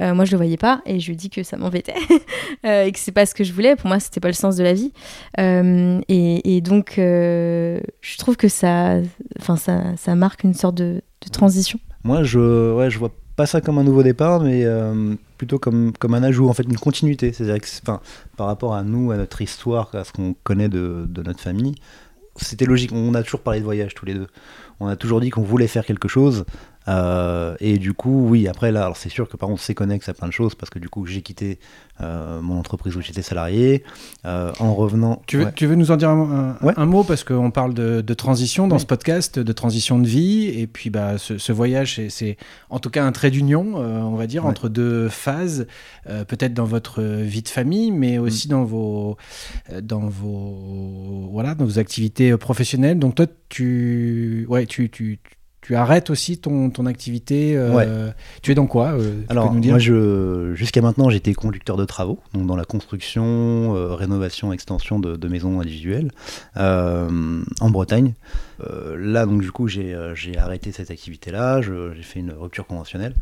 Euh, moi je le voyais pas et je lui dit que ça m'embêtait et que c'est pas ce que je voulais. Pour moi c'était pas le sens de la vie. Et, et donc je trouve que ça, enfin ça, ça marque une sorte de, de transition. Moi, je, ouais, je vois pas ça comme un nouveau départ, mais plutôt comme, comme un ajout, en fait, une continuité. C'est-à-dire que, enfin, par rapport à nous, à notre histoire, à ce qu'on connaît de, de notre famille, c'était logique. On a toujours parlé de voyage tous les deux. On a toujours dit qu'on voulait faire quelque chose. Euh, et du coup, oui, après là, alors c'est sûr que par contre, on s'est connecté à plein de choses parce que du coup, j'ai quitté euh, mon entreprise où j'étais salarié. Euh, en revenant. Tu veux, ouais. tu veux nous en dire un, un- Ouais. un mot parce qu'on parle de, de transition dans ce podcast, de transition de vie, et puis bah, ce, ce voyage, c'est- c'est en tout cas un trait d'union, on va dire, Ouais. entre deux phases, peut-être dans votre vie de famille, mais Mm. aussi dans vos, dans vos, voilà, dans vos activités professionnelles. Donc toi, tu, ouais, tu, tu, tu arrêtes aussi ton, ton activité. euh, Tu es dans quoi euh, Alors, peux nous dire moi, je, jusqu'à maintenant, j'étais conducteur de travaux, donc dans la construction, euh, rénovation, extension de, de maisons individuelles en Bretagne. Là, donc, du coup, j'ai, j'ai arrêté cette activité-là, je- j'ai fait une rupture conventionnelle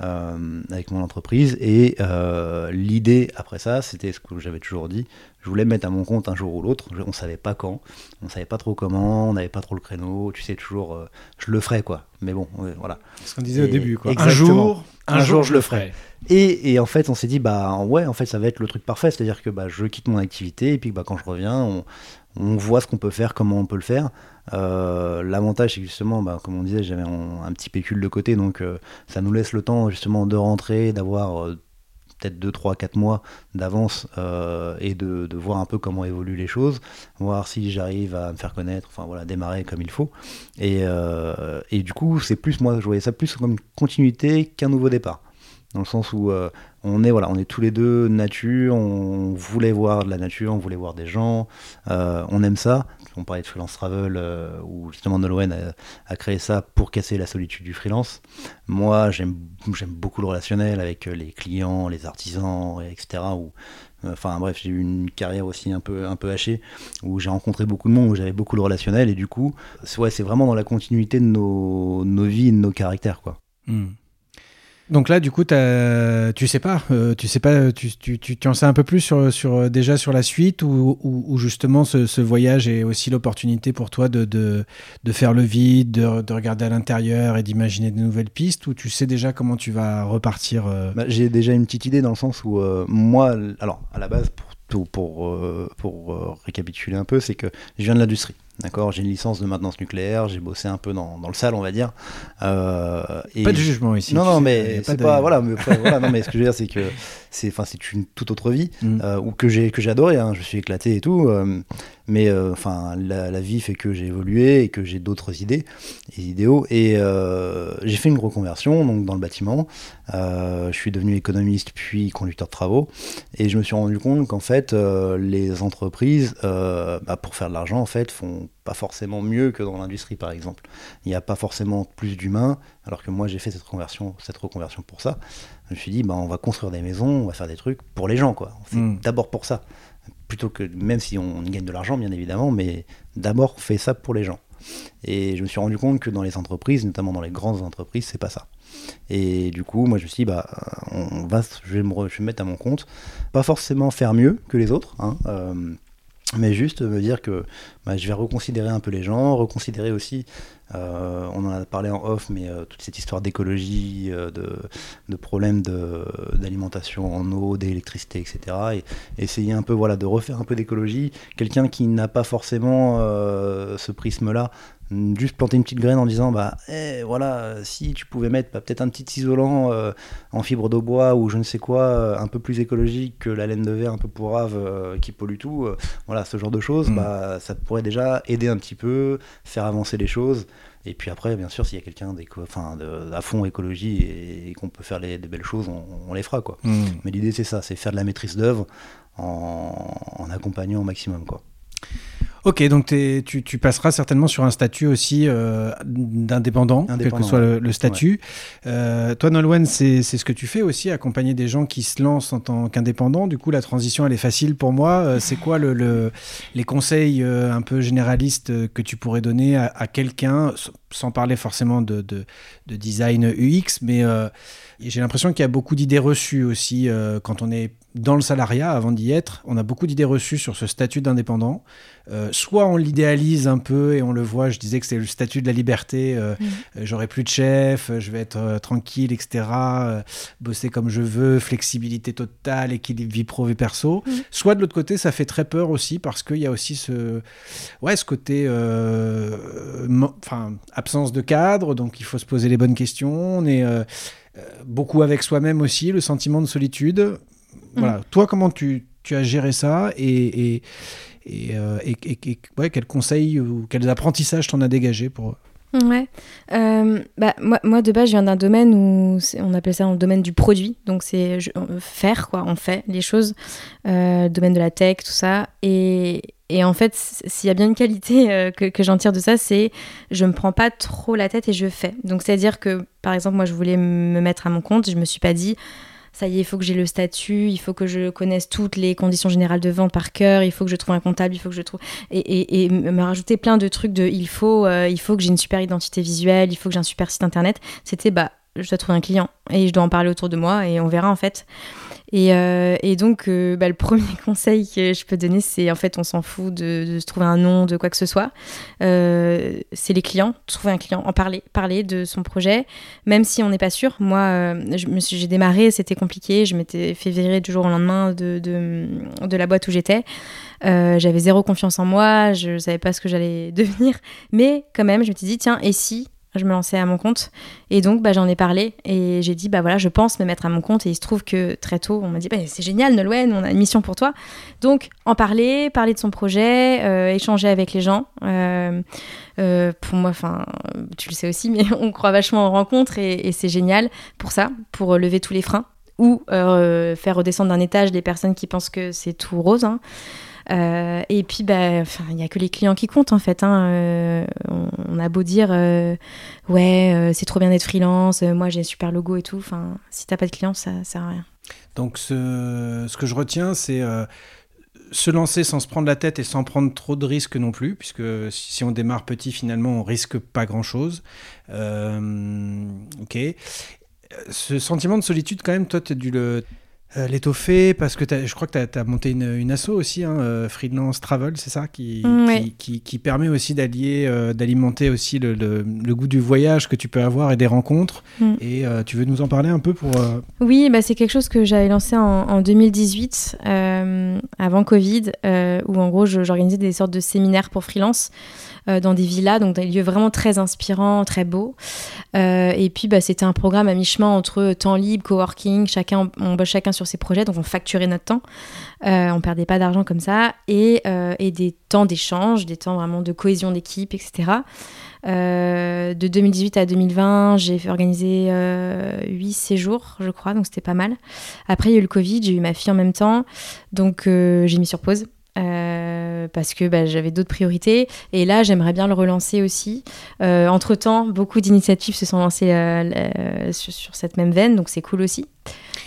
avec mon entreprise, et euh, l'idée après ça, c'était ce que j'avais toujours dit, je voulais me mettre à mon compte un jour ou l'autre, on savait pas quand, on savait pas trop comment, on n'avait pas trop le créneau, tu sais, toujours, euh, je le ferai, quoi. Mais bon, ouais, voilà. ce qu'on disait au début. Quoi. Un jour, Un jour, je le ferai. Et, et en fait, on s'est dit, bah ouais, en fait, ça va être le truc parfait. C'est-à-dire que bah, je quitte mon activité et puis bah, quand je reviens, on, on voit ce qu'on peut faire, comment on peut le faire. Euh, L'avantage, c'est justement, bah, comme on disait, j'avais un, petit pécule de côté, donc euh, ça nous laisse le temps justement de rentrer, d'avoir euh, peut-être 2, 3, 4 mois d'avance et de, voir un peu comment évoluent les choses, voir si j'arrive à me faire connaître, enfin voilà, démarrer comme il faut. Et, du coup, c'est plus, moi, je voyais ça plus comme une continuité qu'un nouveau départ dans le sens où on est voilà on est tous les deux nature on voulait voir de la nature on voulait voir des gens on aime ça on parlait de freelance travel euh, où justement Nolwenn a, créé ça pour casser la solitude du freelance moi j'aime beaucoup le relationnel avec euh, les clients les artisans et etc où euh, Enfin bref, j'ai eu une carrière aussi un peu, un peu hachée, où j'ai rencontré beaucoup de monde, où j'avais beaucoup le relationnel, et du coup, c'est vraiment dans la continuité de nos, nos vies et de nos caractères. quoi. Hmm. Donc là, du coup, t'as- tu sais pas, euh, tu sais pas, tu, tu, tu, en sais un peu plus sur, sur déjà sur la suite ou, ou, justement ce, voyage est aussi l'opportunité pour toi de, de, faire le vide, de, de regarder à l'intérieur et d'imaginer de nouvelles pistes ou tu sais déjà comment tu vas repartir euh, Bah, j'ai déjà une petite idée dans le sens où euh, moi, alors à la base, pour, tout- pour, euh, pour euh, récapituler un peu, c'est que je viens de l'industrie. D'accord, j'ai une licence de maintenance nucléaire, j'ai bossé un peu dans, dans le sale, on va dire. Euh, et Pas de jugement ici. non, non, mais c'est de- pas, voilà, mais après, voilà, non, mais ce que je veux dire, c'est que c'est, enfin, c'est une toute autre vie, Mm. euh, ou que j'ai, que adoré. hein, je suis éclaté et tout, euh, mais euh, enfin, la, la vie fait que j'ai évolué et que j'ai d'autres idées, et idéaux, et euh, j'ai fait une reconversion, donc dans le bâtiment. Euh, je suis devenu économiste puis conducteur de travaux, et je me suis rendu compte qu'en fait, les entreprises, bah, pour faire de l'argent, en fait, font pas forcément mieux que dans l'industrie, par exemple. Il n'y a pas forcément plus d'humains, alors que moi j'ai fait cette reconversion, cette reconversion pour ça. Je me suis dit, bah, on va construire des maisons, on va faire des trucs pour les gens, quoi. On fait Mm. d'abord pour ça. Plutôt que, même si on gagne de l'argent, bien évidemment, mais d'abord, on fait ça pour les gens. Et je me suis rendu compte que dans les entreprises, notamment dans les grandes entreprises, c'est pas ça. Et du coup, moi je me suis dit, bah, on va, je, vais me, je vais me mettre à mon compte. Pas forcément faire mieux que les autres, hein, euh, mais juste me dire que bah, je vais reconsidérer un peu les gens, reconsidérer aussi, euh, on en a parlé en off, mais euh, toute cette histoire d'écologie, euh, de, problèmes d'alimentation en eau, d'électricité, etc. Et essayer un peu voilà, de refaire un peu d'écologie. Quelqu'un qui n'a pas forcément ce prisme-là, juste planter une petite graine en disant bah eh, voilà si tu pouvais mettre bah, peut-être un petit isolant euh, en fibre de bois ou je ne sais quoi euh, un peu plus écologique que la laine de verre un peu pourrave euh, qui pollue tout euh, voilà ce genre de choses Mm. bah ça pourrait déjà aider un petit peu faire avancer les choses et puis après bien sûr s'il y a quelqu'un enfin à fond écologie et, et qu'on peut faire les, des belles choses on, on les fera quoi Hmm. mais l'idée c'est ça c'est faire de la maîtrise d'œuvre en, en accompagnant au maximum quoi Ok, donc tu, tu passeras certainement sur un statut aussi euh, d'indépendant, quel que soit le, statut. Euh, toi, Nolwenn, c'est ce que tu fais aussi, accompagner des gens qui se lancent en tant qu'indépendants. Du coup, la transition, elle est facile pour moi. Euh, c'est quoi le, le- les conseils un peu généralistes que tu pourrais donner à, à quelqu'un, sans parler forcément de, de- de design UX, mais euh, j'ai l'impression qu'il y a beaucoup d'idées reçues aussi quand on est dans le salariat, avant d'y être, on a beaucoup d'idées reçues sur ce statut d'indépendant. Euh, soit on l'idéalise un peu et on le voit, je disais que c'est le statut de la liberté, euh, euh, j'aurai plus de chef, je vais être euh, tranquille, etc., bosser comme je veux, flexibilité totale, équilibre vie pro, vie perso. Mhm. Soit de l'autre côté, ça fait très peur aussi parce qu'il y a aussi ce, ouais, ce côté enfin, absence de cadre, donc il faut se poser les bonnes questions. On est beaucoup avec soi-même aussi, le sentiment de solitude. Voilà. Toi, comment tu, tu as géré ça et, et, et, euh, et- et- et- ouais, quels conseils ou quels apprentissages t'en as dégagé pour... Ouais. Euh, bah, moi, moi, de base, je viens d'un domaine où on appelle ça le domaine du produit. Donc, c'est faire, quoi. On fait les choses. Euh, domaine de la tech, tout ça. Et, et en fait, s'il y a bien une qualité euh, que, que j'en tire de ça, c'est je me prends pas trop la tête et je fais. Donc, c'est-à-dire que, par exemple, moi, je voulais me mettre à mon compte. Je me suis pas dit, ça y est, il faut que j'ai le statut, il faut que je connaisse toutes les conditions générales de vente par cœur, il faut que je trouve un comptable, il faut que je trouve et, et, et me rajouter plein de trucs de il faut euh, il faut que j'ai une super identité visuelle, il faut que j'ai un super site internet. C'était bah je dois trouver un client et je dois en parler autour de moi et on verra en fait. Et, euh, et donc euh, bah, le premier conseil que je peux donner c'est en fait on s'en fout de, se trouver un nom de quoi que ce soit. Euh, c'est les clients, trouver un client, en parler, parler de son projet, même si on n'est pas sûr. Moi j'ai démarré, c'était compliqué, je m'étais fait virer du jour au lendemain de, de, de la boîte où j'étais. J'avais zéro confiance en moi, je savais pas ce que j'allais devenir, mais quand même, je me suis dit, tiens, et si je me lançais à mon compte Et donc, bah, j'en ai parlé et j'ai dit, bah voilà, je pense me mettre à mon compte. Et il se trouve que très tôt, on m'a dit, bah, c'est génial, Nolwenn, on a une mission pour toi. Donc, en parler, parler de son projet, euh, échanger avec les gens. Euh, euh, pour moi, enfin, tu le sais aussi, mais on croit vachement en rencontre et, c'est génial pour ça, pour lever tous les freins ou faire redescendre d'un étage des personnes qui pensent que c'est tout rose. hein. Euh, et puis, bah, il n'y a que les clients qui comptent en fait. hein. Euh, on, a beau dire, euh, ouais, c'est trop bien d'être freelance, moi j'ai un super logo et tout. Enfin, si t'as pas de clients, ça sert à rien. Donc ce, que je retiens, c'est se lancer sans se prendre la tête et sans prendre trop de risques non plus, puisque si on démarre petit, finalement, on risque pas grand-chose. Ok. Ce sentiment de solitude, quand même, toi, tu as dû le... euh, l'étoffer parce que je crois que tu as, monté une, une asso aussi, hein, euh, Freelance Travel, c'est ça qui, Mm, qui, qui- qui permet aussi d'allier, euh, d'alimenter aussi le, le- le goût du voyage que tu peux avoir et des rencontres. Mm. Et euh, tu veux nous en parler un peu pour... Oui, bah, c'est quelque chose que j'avais lancé en, en 2018, euh, avant Covid, où en gros j'organisais des sortes de séminaires pour freelance dans des villas, donc des lieux vraiment très inspirants, très beaux. Euh, et puis bah, c'était un programme à mi-chemin entre temps libre, coworking, chacun, on bosse chacun sur ses projets, donc on facturait notre temps, euh, on perdait pas d'argent comme ça, et, euh, des temps d'échange, des temps vraiment de cohésion d'équipe, etc. Euh, de 2018 à 2020, j'ai fait organiser euh, 8 séjours, je crois, donc c'était pas mal. Après, il y a eu le Covid, j'ai eu ma fille en même temps, donc euh, j'ai mis sur pause. Euh, parce que bah, j'avais d'autres priorités et là j'aimerais bien le relancer aussi. Euh, entre temps, beaucoup d'initiatives se sont lancées euh, sur, sur cette même veine, donc c'est cool aussi.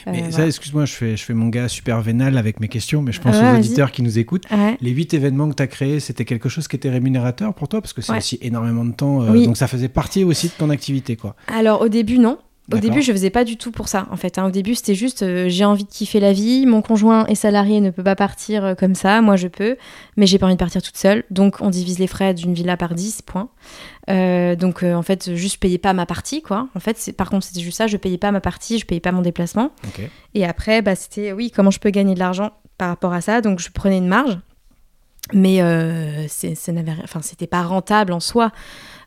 Mais ça, voilà. excuse-moi, je fais, je fais mon gars super vénal avec mes questions, mais je pense Ouais, aux auditeurs qui nous écoutent. Ouais. Les huit événements que tu as créés, c'était quelque chose qui était rémunérateur pour toi? Parce que c'est Ouais. aussi énormément de temps. Oui. Donc ça faisait partie aussi de ton activité, quoi. Alors au début non. Au début, je faisais pas du tout pour ça. En fait, hein. au début, c'était juste euh, j'ai envie de kiffer la vie. Mon conjoint est salarié, ne peut pas partir euh, comme ça. Moi, je peux, mais j'ai pas envie de partir toute seule. Donc, on divise les frais d'une villa par 10 points. Euh, donc, en fait, juste payais pas ma partie, quoi. En fait, par contre, c'était juste ça. Je payais pas ma partie, je payais pas mon déplacement. Et après, bah, c'était oui, comment je peux gagner de l'argent par rapport à ça? Donc, je prenais une marge. Mais ça n'avait enfin, c'était pas rentable en soi.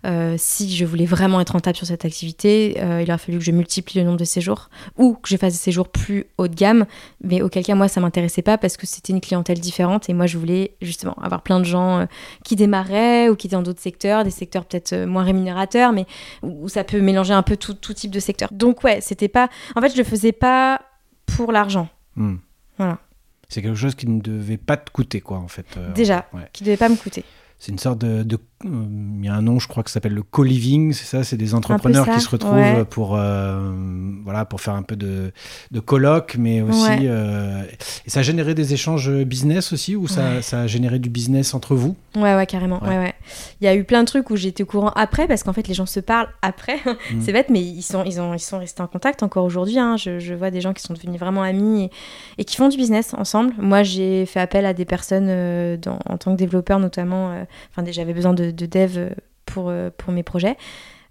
Euh, si je voulais vraiment être rentable sur cette activité, euh, il aurait fallu que je multiplie le nombre de séjours ou que je fasse des séjours plus haut de gamme. Mais auquel cas, moi, ça m'intéressait pas parce que c'était une clientèle différente et moi, je voulais justement avoir plein de gens euh, qui démarraient ou qui étaient dans d'autres secteurs, des secteurs peut-être moins rémunérateurs, mais où ça peut mélanger un peu tout, tout type de secteur. Donc, ouais, c'était pas. En fait, je le faisais pas pour l'argent. Hmm. Voilà. C'est quelque chose qui ne devait pas te coûter, quoi, en fait. Déjà, ouais. qui devait pas me coûter. C'est une sorte de. euh, Il y a un nom, je crois, qui s'appelle le co-living, c'est ça? C'est des entrepreneurs qui se retrouvent ouais. pour, euh, voilà, pour faire un peu de, de colloque, mais aussi. Ouais. euh, et ça a généré des échanges business aussi, ou ça, Ouais. ça a généré du business entre vous? Ouais, ouais, carrément. Ouais. Il y a eu plein de trucs où j'étais au courant après, parce qu'en fait, les gens se parlent après. Mm. C'est bête, mais ils sont, ils, ont, ils sont restés en contact encore aujourd'hui. hein. Je, je vois des gens qui sont devenus vraiment amis et, et qui font du business ensemble. Moi, j'ai fait appel à des personnes dans- en tant que développeur, notamment. Enfin, j'avais besoin de, de dev euh, pour, euh, pour mes projets.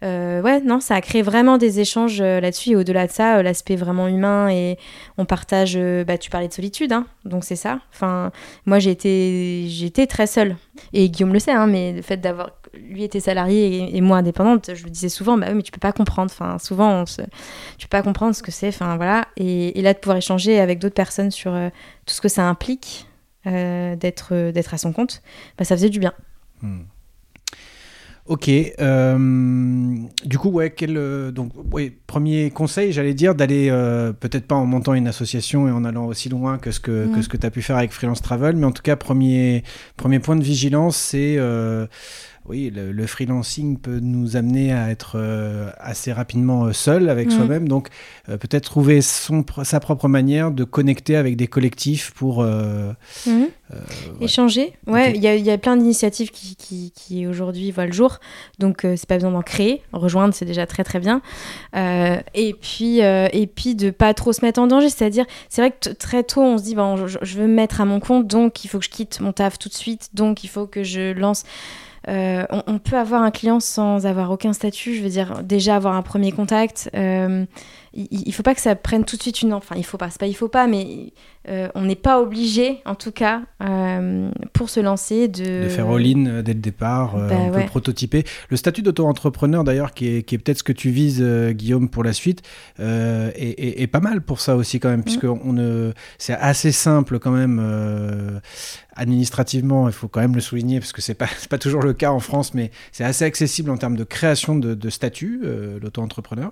Euh, ouais, non, ça a créé vraiment des échanges là-dessus. Et au-delà de ça, l'aspect vraiment humain et on partage. bah, tu parlais de solitude, hein, donc c'est ça. Enfin, moi, j'ai été, très seule. Et Guillaume le sait, hein, mais le fait d'avoir. Lui était salarié et, moi indépendante, je le disais souvent, bah oui, mais tu peux pas comprendre. Enfin, souvent, on se, tu peux pas comprendre ce que c'est. Enfin, voilà. Et, là, de pouvoir échanger avec d'autres personnes sur tout ce que ça implique d'être, d'être à son compte, bah, ça faisait du bien. Hmm. Ok. euh, du coup, ouais, quel, euh, donc, ouais, premier conseil, j'allais dire, d'aller euh, peut-être pas en montant une association et en allant aussi loin que ce que, que Mhm. ce que tu as pu faire avec Freelance Travel, mais en tout cas, premier, premier point de vigilance, c'est. Oui, le, le freelancing peut nous amener à être euh, assez rapidement euh, seul avec Mhm. soi-même. Donc, euh, peut-être trouver son, sa propre manière de connecter avec des collectifs pour. euh, ouais. Échanger, ouais, il y, a, il y a plein d'initiatives qui, qui, qui aujourd'hui voient le jour, donc c'est pas besoin d'en créer, rejoindre c'est déjà très très bien. Et puis et puis de pas trop se mettre en danger, c'est-à-dire c'est vrai que très tôt on se dit bon je, je veux me mettre à mon compte, donc il faut que je quitte mon taf tout de suite, donc il faut que je lance. Euh, on, on peut avoir un client sans avoir aucun statut, je veux dire déjà avoir un premier contact. Il, il faut pas que ça prenne tout de suite une enfin il faut pas c'est pas il faut pas mais euh, on n'est pas obligé en tout cas euh, pour se lancer de, de faire all-in euh, dès le départ, Bah peut ouais. prototyper. Le statut d'auto-entrepreneur, d'ailleurs, qui est, qui est peut-être ce que tu vises, Guillaume, pour la suite, est, est- est pas mal pour ça aussi quand même, Mm. puisque on ne, c'est assez simple quand même administrativement, il faut quand même le souligner, parce que c'est pas, c'est pas toujours le cas en France, mais c'est assez accessible en termes de création de, de statut, euh, l'auto-entrepreneur.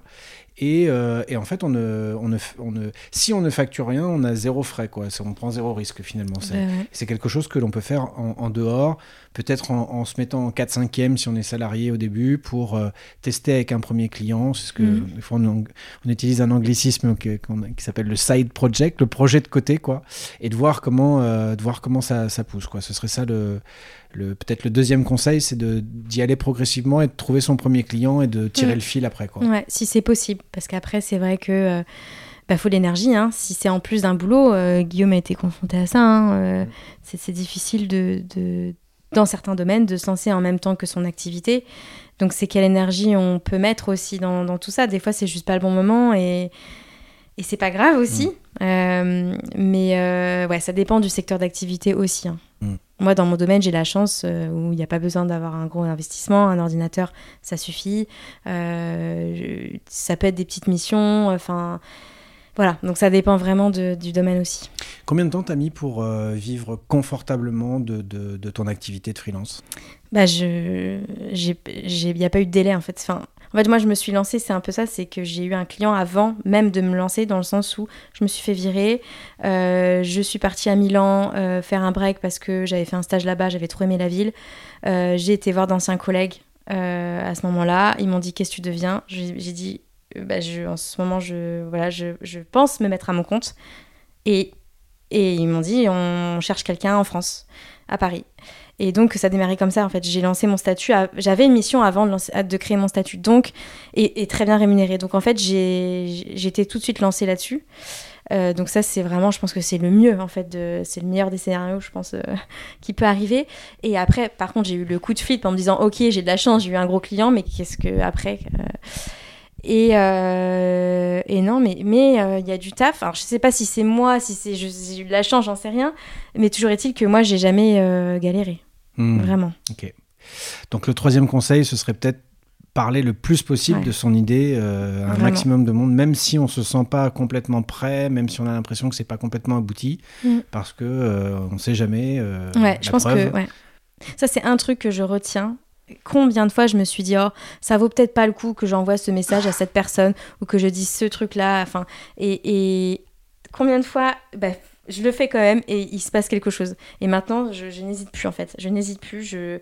Et, euh, et en fait, on ne, on ne, on ne, si on ne facture rien, on a zéro frais, quoi. On prend zéro risque finalement. C'est- ouais. c'est quelque chose que l'on peut faire en, en dehors, peut-être en, en se mettant en 4-5e si on est salarié au début pour euh, tester avec un premier client. C'est ce que Mhm. des fois on, on utilise un anglicisme qui s'appelle le side project, le projet de côté, quoi, et de voir comment, euh, de voir comment ça, ça pousse, quoi. Ce serait ça le peut-être le deuxième conseil, c'est d'y aller progressivement et de trouver son premier client et de tirer Mhm. le fil après, quoi. Ouais, si c'est possible, parce qu'après c'est vrai que euh, bah, faut l'énergie. Hein. Si c'est en plus d'un boulot, euh, Guillaume a été confronté à ça. hein, euh, c'est, c'est difficile de, de- dans certains domaines de se lancer en même temps que son activité. Donc c'est quelle énergie on peut mettre aussi dans, dans tout ça. Des fois c'est juste pas le bon moment et et c'est pas grave aussi. Euh, mais euh, ouais, ça dépend du secteur d'activité aussi. hein. Moi, dans mon domaine, j'ai la chance euh, où il n'y a pas besoin d'avoir un gros investissement. Un ordinateur, ça suffit. Euh, je- ça peut être des petites missions. Enfin, voilà. Donc ça dépend vraiment de- du domaine aussi. Combien de temps t'as mis pour euh, vivre confortablement de, de- de ton activité de freelance? Bah, je, il n'y a pas eu de délai en fait. Enfin, en fait, moi, je me suis lancée, c'est un peu ça, c'est que j'ai eu un client avant même de me lancer, dans le sens où je me suis fait virer. Euh, je suis partie à Milan euh, faire un break parce que j'avais fait un stage là-bas, j'avais trop aimé la ville. Euh, j'ai été voir d'anciens collègues à ce moment-là. Ils m'ont dit Qu'est-ce que tu deviens? J'ai dit bah, je, en ce moment, je, voilà, je, je pense me mettre à mon compte. Et, et ils m'ont dit, on cherche quelqu'un en France, à Paris. Et donc, ça a démarré comme ça, en fait. J'ai lancé mon statut. J'avais une mission avant de, créer mon statut, donc, et, très bien rémunéré. Donc, en fait, j'étais tout de suite lancée là-dessus. Euh, donc ça, c'est vraiment, je pense que c'est le mieux, en fait. C'est le meilleur des scénarios, je pense, euh, qui peut arriver. Et après, par contre, j'ai eu le coup de flip en me disant, ok, j'ai de la chance, j'ai eu un gros client, mais qu'est-ce que après euh, et, et non, mais mais euh, il y a du taf. Alors je sais pas si c'est moi, si c'est j'ai eu de la chance, j'en sais rien. Mais toujours est-il que moi, j'ai jamais galéré, Hmm. vraiment. Ok. Donc le troisième conseil, ce serait peut-être parler le plus possible Ouais. de son idée euh, à un maximum de monde, même si on se sent pas complètement prêt, même si on a l'impression que c'est pas complètement abouti, Mm. parce que euh, on sait jamais. euh, Ouais, je pense preuve. que ouais. ça c'est un truc que je retiens. Combien de fois je me suis dit oh ça vaut peut-être pas le coup que j'envoie ce message à cette personne ou que je dise ce truc là. Enfin et, et combien de fois bah, je le fais quand même et il se passe quelque chose. Et maintenant je, je n'hésite plus en fait. Je n'hésite plus. Je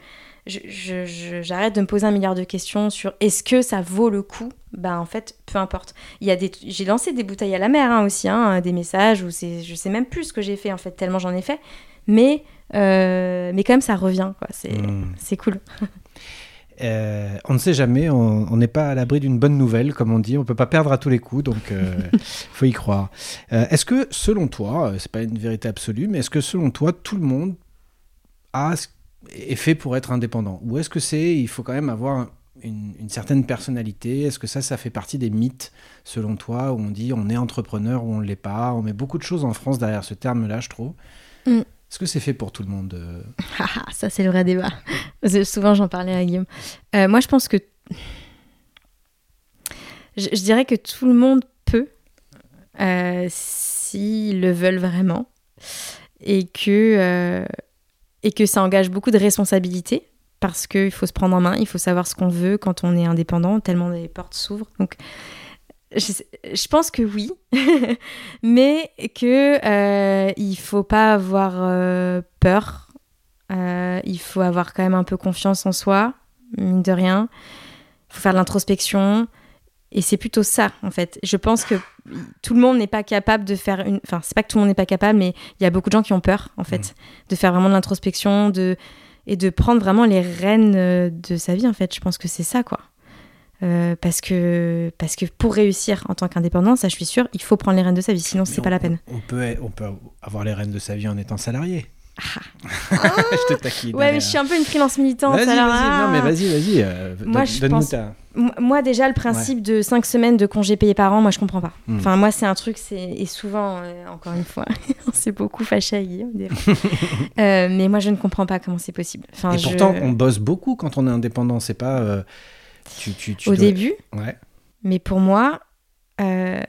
j'arrête de me poser un milliard de questions sur est-ce que ça vaut le coup? Bah en fait peu importe il y a des j'ai lancé des bouteilles à la mer hein, aussi hein, des messages où c'est je sais même plus ce que j'ai fait en fait tellement j'en ai fait mais euh, mais quand même ça revient quoi c'est Mm. c'est cool Euh, on ne sait jamais, on n'est pas à l'abri d'une bonne nouvelle, comme on dit, on peut pas perdre à tous les coups, donc euh, faut y croire. Euh, est-ce que, selon toi, euh, c'est pas une vérité absolue, mais est-ce que selon toi, tout le monde a, est fait pour être indépendant? Ou est-ce que c'est, il faut quand même avoir une, une certaine personnalité? Est-ce que ça, ça fait partie des mythes, selon toi, où on dit on est entrepreneur ou on ne l'est pas? On met beaucoup de choses en France derrière ce terme-là, je trouve. Mm. Est-ce que c'est fait pour tout le monde euh Ah, ça c'est le vrai débat souvent j'en parlais à Guillaume Euh, moi je pense que je, dirais que tout le monde peut euh, s'ils le veulent vraiment et que et que ça engage beaucoup de responsabilités parce qu'il faut se prendre en main, il faut savoir ce qu'on veut quand on est indépendant, tellement les portes s'ouvrent. Donc, je, pense que oui, mais que euh, il faut pas avoir euh, peur. Euh, il faut avoir quand même un peu confiance en soi, mine de rien. Il faut faire de l'introspection. Et c'est plutôt ça, en fait. Je pense que tout le monde n'est pas capable de faire une. Enfin, c'est pas que tout le monde n'est pas capable, mais il y a beaucoup de gens qui ont peur, en fait, de faire vraiment de l'introspection, de et de prendre vraiment les rênes euh, de sa vie, en fait. Je pense que c'est ça, quoi. Euh, parce que parce que pour réussir en tant qu'indépendant, ça, je suis sûre, il faut prendre les rênes de sa vie, sinon c'est pas la peine. On peut, on peut avoir les rênes de sa vie en étant salarié. je te taquine. Ah. Ouais, mais je suis un peu une freelance militante. Vas-y, alors, vas-y, ah. non mais vas-y, vas-y. euh, Moi, je pense- ta- Moi, déjà, le principe de 5 semaines de congés payés par an, moi, je comprends pas. Hmm. Enfin, moi, c'est un truc, c'est. Et souvent, euh, encore une fois, on s'est beaucoup fâché à Guillaume. Euh, mais moi, je ne comprends pas comment c'est possible. Enfin, Et je- pourtant, on bosse beaucoup quand on est indépendant. C'est pas. Tu, tu, tu Au dois- début, Ouais. mais pour moi, euh,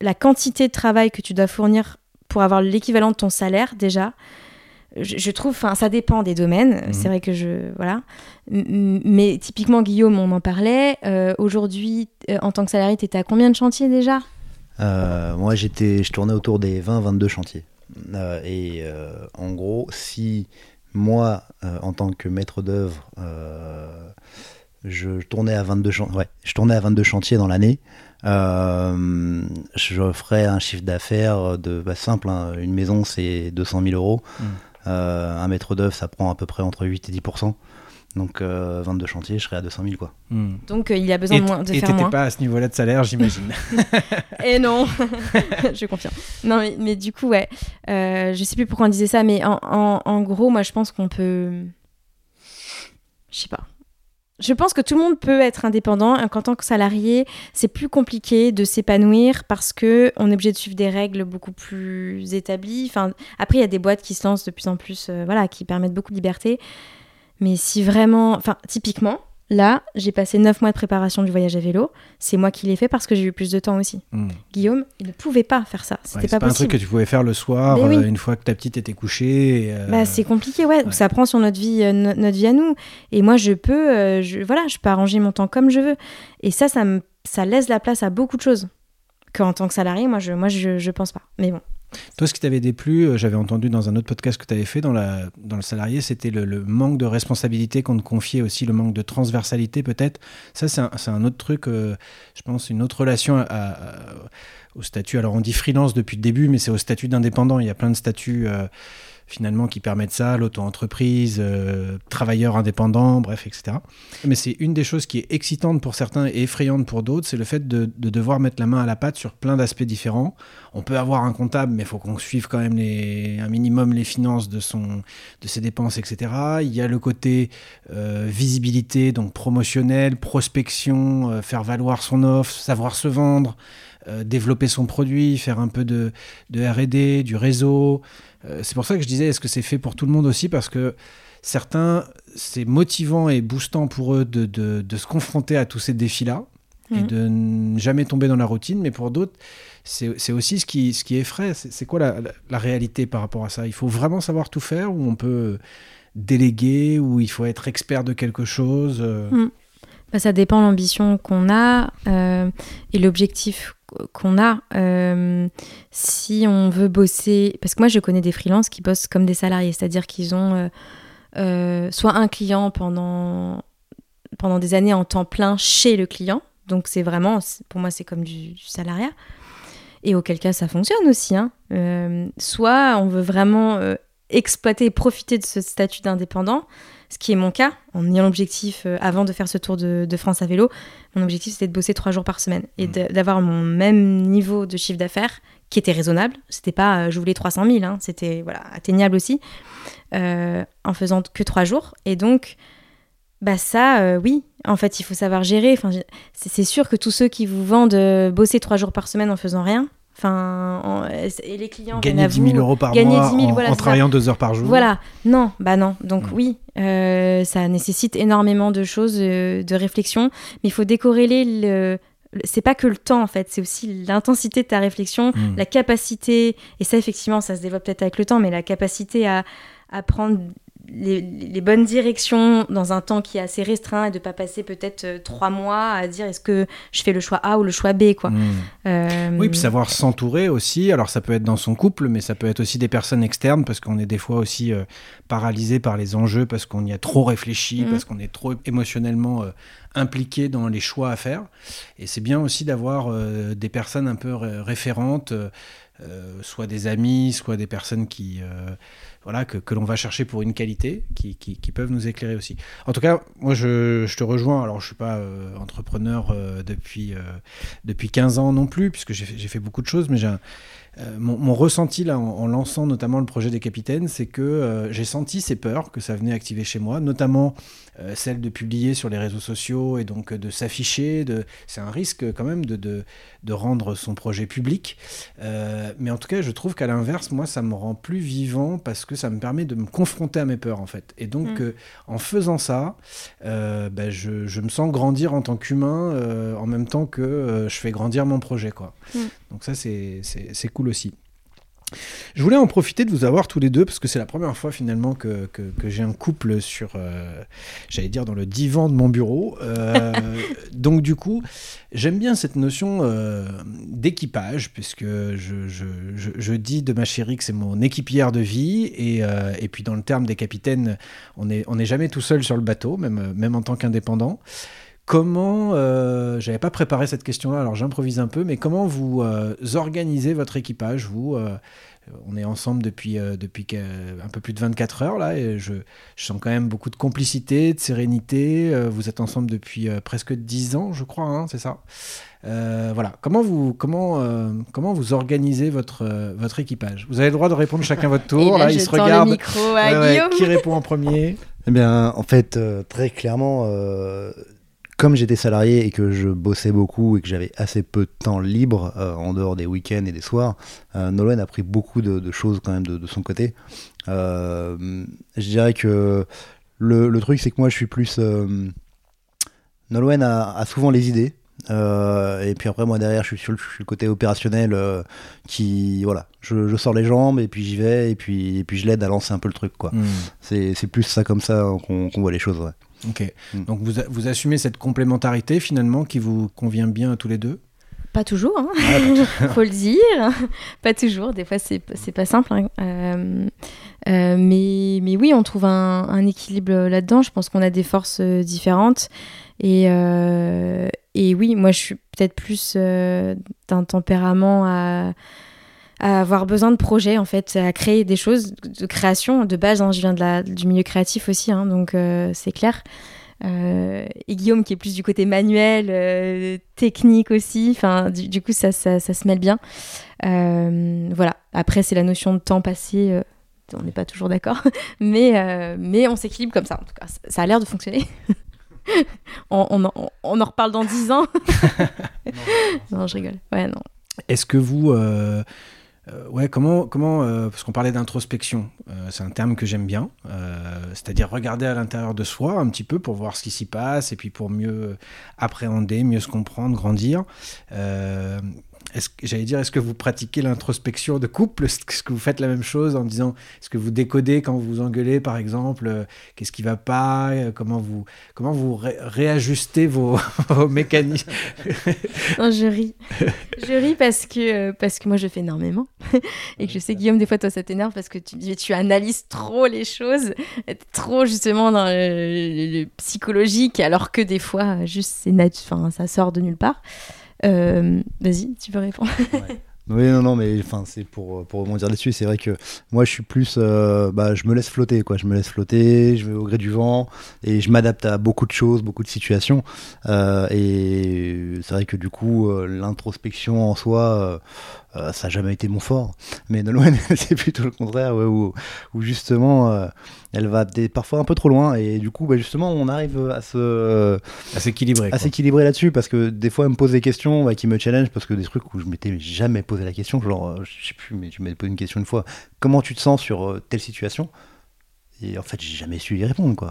la quantité de travail que tu dois fournir pour avoir l'équivalent de ton salaire, déjà, je, je trouve, enfin, ça dépend des domaines. Mhm. C'est vrai que je, voilà. Mais typiquement, Guillaume, on en parlait. Euh, Aujourd'hui, euh, en tant que salarié, tu étais à combien de chantiers déjà? Euh, moi, j'étais, je tournais autour des 20-22 chantiers. Euh, et euh, en gros, si moi, euh, en tant que maître d'œuvre, euh, je tournais à 22 chan- ouais, je tournais à 22 chantiers dans l'année, euh, je ferais un chiffre d'affaires de bah, simple. hein, une maison, c'est 200 000 euros. Mm. Euh, un maître d'œuvre, ça prend à peu près entre 8 et 10% Donc euh, 22 chantiers, je serais à 200 000 quoi. Hmm. Donc, euh, il a besoin Et de, moins, de et faire t'étais moins. pas à ce niveau-là de salaire, j'imagine. Et non, je confirme. Non, mais, mais du coup, ouais, euh, je sais plus pourquoi on disait ça, mais en, en- en gros, moi, je pense qu'on peut. Je sais pas. Je pense que tout le monde peut être indépendant, qu'en tant que salarié, c'est plus compliqué de s'épanouir parce que on est obligé de suivre des règles beaucoup plus établies. Enfin, après, il y a des boîtes qui se lancent de plus en plus, euh, voilà, qui permettent beaucoup de liberté. Mais si vraiment, enfin, typiquement, là, j'ai passé 9 mois de préparation du voyage à vélo. C'est moi qui l'ai fait parce que j'ai eu plus de temps aussi. Hmm. Guillaume, il ne pouvait pas faire ça. C'était Ouais, pas, pas, un truc possible. que tu pouvais faire le soir, oui. euh, une fois que ta petite était couchée. euh, Bah, c'est compliqué, ouais. ouais. Ça prend sur notre vie, euh, no- notre vie à nous. Et moi, je peux, je, voilà, je peux arranger mon temps comme je veux. Et ça, ça, me, ça laisse la place à beaucoup de choses. Qu'en tant que salarié, moi, je, moi, je, je pense pas. Mais bon, Toi, ce qui t'avait déplu, euh, j'avais entendu dans un autre podcast que tu avais fait dans, dans le salarié, c'était le, manque de responsabilité qu'on te confiait aussi, le manque de transversalité peut-être. Ça, c'est un, autre truc, euh, je pense, une autre relation au statut. Alors, on dit freelance depuis le début, mais c'est au statut d'indépendant. Il y a plein de statuts. euh, finalement qui permettent ça, l'auto-entreprise, euh, travailleur indépendant, bref, etc. Mais c'est une des choses qui est excitante pour certains et effrayante pour d'autres, c'est le fait de, de devoir mettre la main à la pâte sur plein d'aspects différents. On peut avoir un comptable, mais il faut qu'on suive quand même les, un minimum les finances de, son, de ses dépenses, etc. Il y a le côté euh, visibilité, donc promotionnel, prospection, euh, faire valoir son offre, savoir se vendre, euh, développer son produit, faire un peu de, de R&D, du réseau. Euh, c'est pour ça que je disais, est-ce que c'est fait pour tout le monde aussi? Parce que certains, c'est motivant et boostant pour eux de, de- de se confronter à tous ces défis-là et Mhm. de ne jamais tomber dans la routine. Mais pour d'autres, c'est c'est aussi ce qui, ce qui effraie. C'est quoi la, la- la réalité par rapport à ça? Il faut vraiment savoir tout faire ou on peut déléguer ou il faut être expert de quelque chose Bah, ça dépend de l'ambition qu'on a euh, et l'objectif qu'on a. Euh, si on veut bosser, parce que moi je connais des freelances qui bossent comme des salariés, c'est-à-dire qu'ils ont euh, euh, soit un client pendant pendant des années en temps plein chez le client, donc c'est vraiment, pour moi c'est comme du, salariat, et auquel cas ça fonctionne aussi. hein. Soit on veut vraiment exploiter et profiter de ce statut d'indépendant, ce qui est mon cas, en ayant l'objectif, euh, avant de faire ce tour de, de France à vélo, mon objectif c'était de bosser trois jours par semaine et de- d'avoir mon même niveau de chiffre d'affaires qui était raisonnable. C'était pas euh, je voulais 300 000, hein, c'était voilà, atteignable aussi, euh, en faisant que trois jours. Et donc, bah ça, oui, en fait, il faut savoir gérer. Enfin, c'est sûr que tous ceux qui vous vendent bosser trois jours par semaine en faisant rien, enfin, en- et les clients Gagner à 10 vous, 000 euros par gagner mois 10 000, en, voilà, en c'est ça. travaillant deux heures par jour. Voilà, non, bah non. Donc Mm. oui, euh, ça nécessite énormément de choses, euh, de réflexion, mais il faut décorréler le... le- C'est pas que le temps en fait, c'est aussi l'intensité de ta réflexion, Mm. la capacité, et ça effectivement ça se développe peut-être avec le temps, mais la capacité à, à prendre les, les bonnes directions dans un temps qui est assez restreint et de pas passer peut-être euh, trois mois à dire est-ce que je fais le choix A ou le choix B quoi. Mm. Euh, Oui, puis savoir s'entourer aussi. Alors, ça peut être dans son couple, mais ça peut être aussi des personnes externes parce qu'on est des fois aussi euh, paralysé par les enjeux parce qu'on y a trop réfléchi, Mhm. parce qu'on est trop émotionnellement euh, impliqué dans les choix à faire. Et c'est bien aussi d'avoir des personnes un peu ré- référentes, soit des amis, soit des personnes qui. Voilà, que, que l'on va chercher pour une qualité, qui, qui- peuvent nous éclairer aussi. En tout cas, moi, je, je te rejoins. Alors, je suis pas euh, entrepreneur euh, depuis, euh, depuis 15 ans non plus, puisque j'ai fait, beaucoup de choses, mais j'ai mon, mon ressenti là, en, lançant notamment le projet des capitaines, c'est que j'ai senti ces peurs que ça venait activer chez moi, notamment celle de publier sur les réseaux sociaux et donc euh, de s'afficher. De... C'est un risque quand même de, de, de rendre son projet public. Euh, mais en tout cas, je trouve qu'à l'inverse, moi, ça me rend plus vivant parce que ça me permet de me confronter à mes peurs en fait. Et donc, Mm. euh, en faisant ça, euh, ben, je, je me sens grandir en tant qu'humain euh, en même temps que euh, je fais grandir mon projet. Quoi. Mm. Donc ça, c'est cool aussi. Je voulais en profiter de vous avoir tous les deux parce que c'est la première fois finalement que, que- que j'ai un couple sur, euh, j'allais dire, dans le divan de mon bureau. Euh, donc du coup, j'aime bien cette notion euh, d'équipage puisque je, je- je- je dis de ma chérie que c'est mon équipière de vie et, et puis dans le terme des capitaines, on n'est on n'est jamais tout seul sur le bateau, même, même en tant qu'indépendant. Comment, euh, j'avais pas préparé cette question-là, alors j'improvise un peu, mais comment vous euh, organisez votre équipage Vous, euh, on est ensemble depuis, euh, depuis un peu plus de 24 heures là, et je, je sens quand même beaucoup de complicité, de sérénité. Euh, vous êtes ensemble depuis euh, presque 10 ans, je crois, hein, c'est ça Euh, Voilà. Comment vous, comment, euh, comment vous organisez votre, euh, votre équipage? Vous avez le droit de répondre chacun votre et tour. là, là, je ils se tends regardent. le micro à Ouais, ouais, Guillaume. qui répond en premier? Eh bien, en fait, euh, très clairement, euh, comme j'étais salarié et que je bossais beaucoup et que j'avais assez peu de temps libre euh, en dehors des week-ends et des soirs, euh, Nolwenn a pris beaucoup de, de choses quand même de, de son côté. Euh, je dirais que le, le truc, c'est que moi, je suis plus. euh, Nolwenn a, a souvent les idées. et puis après, moi derrière, je suis sur le, je suis le côté opérationnel qui. Voilà, je, je sors les jambes et puis j'y vais et puis, et puis je l'aide à lancer un peu le truc, quoi. Hmm. C'est plus ça comme ça qu'on qu'on voit les choses. Ouais. Ok. Mm. Donc vous, vous assumez cette complémentarité finalement qui vous convient bien à tous les deux? Pas toujours, hein. faut le dire. pas toujours, des fois c'est c'est pas simple. hein. Euh, euh, mais, mais oui, on trouve un, un équilibre là-dedans. Je pense qu'on a des forces euh, différentes. Et, euh, et oui, moi je suis peut-être plus euh, d'un tempérament à, à avoir besoin de projets, en fait, à créer des choses de création. De base, hein, je viens de la, du milieu créatif aussi, hein, donc euh, c'est clair. Euh, et Guillaume qui est plus du côté manuel, euh, technique aussi. Enfin, du, du coup, ça, ça, ça se mêle bien. Euh, voilà. Après, c'est la notion de temps passé. euh, on n'est pas toujours d'accord, mais, euh, mais on s'équilibre comme ça. En tout cas, ça, ça a l'air de fonctionner. on, on en, on en reparle dans 10 ans. non, je rigole. Ouais, non. Est-ce que vous. euh, euh, ouais, comment. comment euh, parce qu'on parlait d'introspection, euh, c'est un terme que j'aime bien. euh, C'est-à-dire regarder à l'intérieur de soi un petit peu pour voir ce qui s'y passe et puis pour mieux appréhender, mieux se comprendre, grandir. J'allais dire, est-ce que vous pratiquez l'introspection de couple? Est-ce que vous faites la même chose en disant, est-ce que vous décodez quand vous vous engueulez, par exemple euh, Qu'est-ce qui va pas Euh, Comment vous, comment vous ré- réajustez vos, mécanismes? Je ris. je ris parce que, euh, parce que moi, je fais énormément. et que je sais, Guillaume, des fois, toi, ça t'énerve parce que tu, tu analyses trop les choses, trop justement dans le, psychologique, alors que des fois, juste, ça sort de nulle part. Euh, Vas-y, tu peux répondre. Oui, non, non, mais enfin, c'est pour, pour rebondir là-dessus. C'est vrai que moi, je suis plus. euh, bah, je me laisse flotter, quoi. Je me laisse flotter, je vais au gré du vent et je m'adapte à beaucoup de choses, beaucoup de situations. Euh, et c'est vrai que du coup, euh, l'introspection en soi, euh, ça n'a jamais été mon fort. Mais Nolwenn, c'est plutôt le contraire, ouais, où, où justement, euh, elle va parfois un peu trop loin. Et du coup, bah, justement, on arrive à se à s'équilibrer à s'équilibrer là-dessus parce que des fois elle me pose des questions bah, qui me challenge parce que des trucs où je m'étais jamais posé la question genre euh, je sais plus mais tu m'avais posé une question une fois comment tu te sens sur telle situation? Et en fait j'ai jamais su y répondre quoi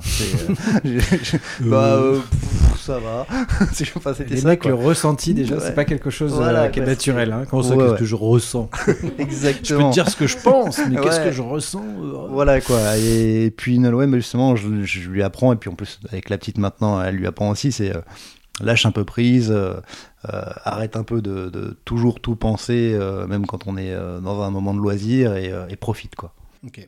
euh, bah euh, pff, ça va C'est- enfin, c'était Les ça, mecs, quoi. le ressenti déjà, Ouais. c'est pas quelque chose Voilà, euh, qui est naturel. Hein. Comment ça, Ouais, qu'est-ce ouais. que je ressens Je peux exactement te dire ce que je pense, mais qu'est-ce que je ressens euh, Voilà quoi. Et puis Nolwenn, justement, je, je lui apprends, et puis en plus, avec la petite maintenant, elle lui apprend aussi, c'est euh, lâche un peu prise, euh, euh, arrête un peu de, de toujours tout penser, euh, même quand on est euh, dans un moment de loisir, et, euh, et profite quoi. Ok.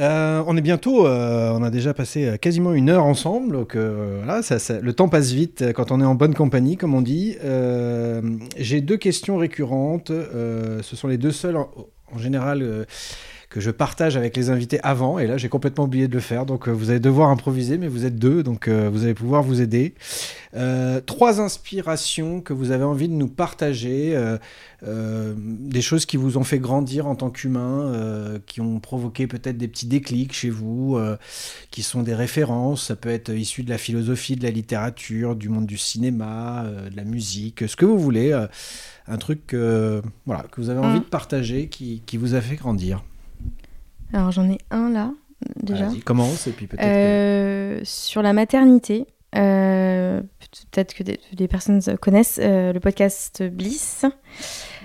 Euh, on est bientôt, euh, on a déjà passé euh, quasiment une heure ensemble, donc voilà, le temps passe vite quand on est en bonne compagnie, comme on dit. J'ai deux questions récurrentes, ce sont les deux seules en, général que je partage avec les invités avant, et là j'ai complètement oublié de le faire, donc euh, vous allez devoir improviser, mais vous êtes deux, donc euh, vous allez pouvoir vous aider. Euh, trois inspirations que vous avez envie de nous partager, euh, des choses qui vous ont fait grandir en tant qu'humain, qui ont provoqué peut-être des petits déclics chez vous, qui sont des références, ça peut être issu de la philosophie, de la littérature, du monde du cinéma, de la musique, ce que vous voulez, un truc voilà, que vous avez envie Mm. de partager, qui, qui vous a fait grandir. Alors, j'en ai un là, déjà. Vas-y, commence, et puis peut-être... que- Euh, sur la maternité, euh, peut-être que des, des personnes connaissent euh, le podcast Bliss.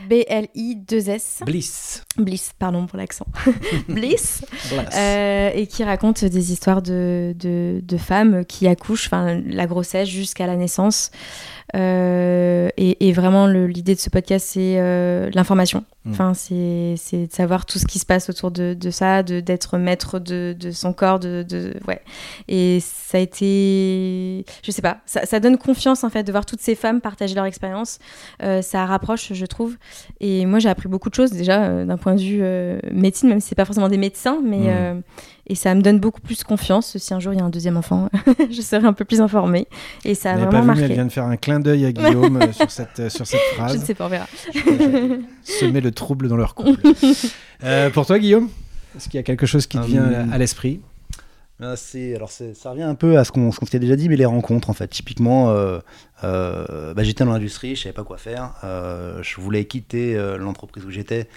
B-L-I-2-S. Bliss. Bliss, pardon pour l'accent. Bliss. Bliss. Et qui raconte des histoires de, de, de femmes qui accouchent, la grossesse jusqu'à la naissance. Euh, et, et vraiment, l'idée de ce podcast, c'est euh, l'information. Mm. Enfin, c'est de savoir tout ce qui se passe autour de, de ça, de- d'être maître de, de son corps. De, de- ouais. Et ça a été. Je sais pas, ça, ça donne confiance en fait de voir toutes ces femmes partager leur expérience. Euh, ça rapproche, je trouve. Et moi, j'ai appris beaucoup de choses déjà d'un point de vue médecine, même si c'est pas forcément des médecins, mais. Mm. Et ça me donne beaucoup plus confiance. Si un jour il y a un deuxième enfant, je serai un peu plus informée. Et ça a vraiment pas vu, mais elle marqué. vient de faire un clin d'œil à Guillaume euh, sur, cette, euh, sur cette Je ne phrase. sais pas, on verra. Semer le trouble dans leur couple. Euh, pour toi, Guillaume Est-ce qu'il y a quelque chose qui te vient Hum. à- à l'esprit c'est alors ça revient un peu à ce qu'on ce qu'on s'était déjà dit mais les rencontres en fait typiquement euh, euh, bah, j'étais dans l'industrie je savais pas quoi faire euh, je voulais quitter euh, l'entreprise où j'étais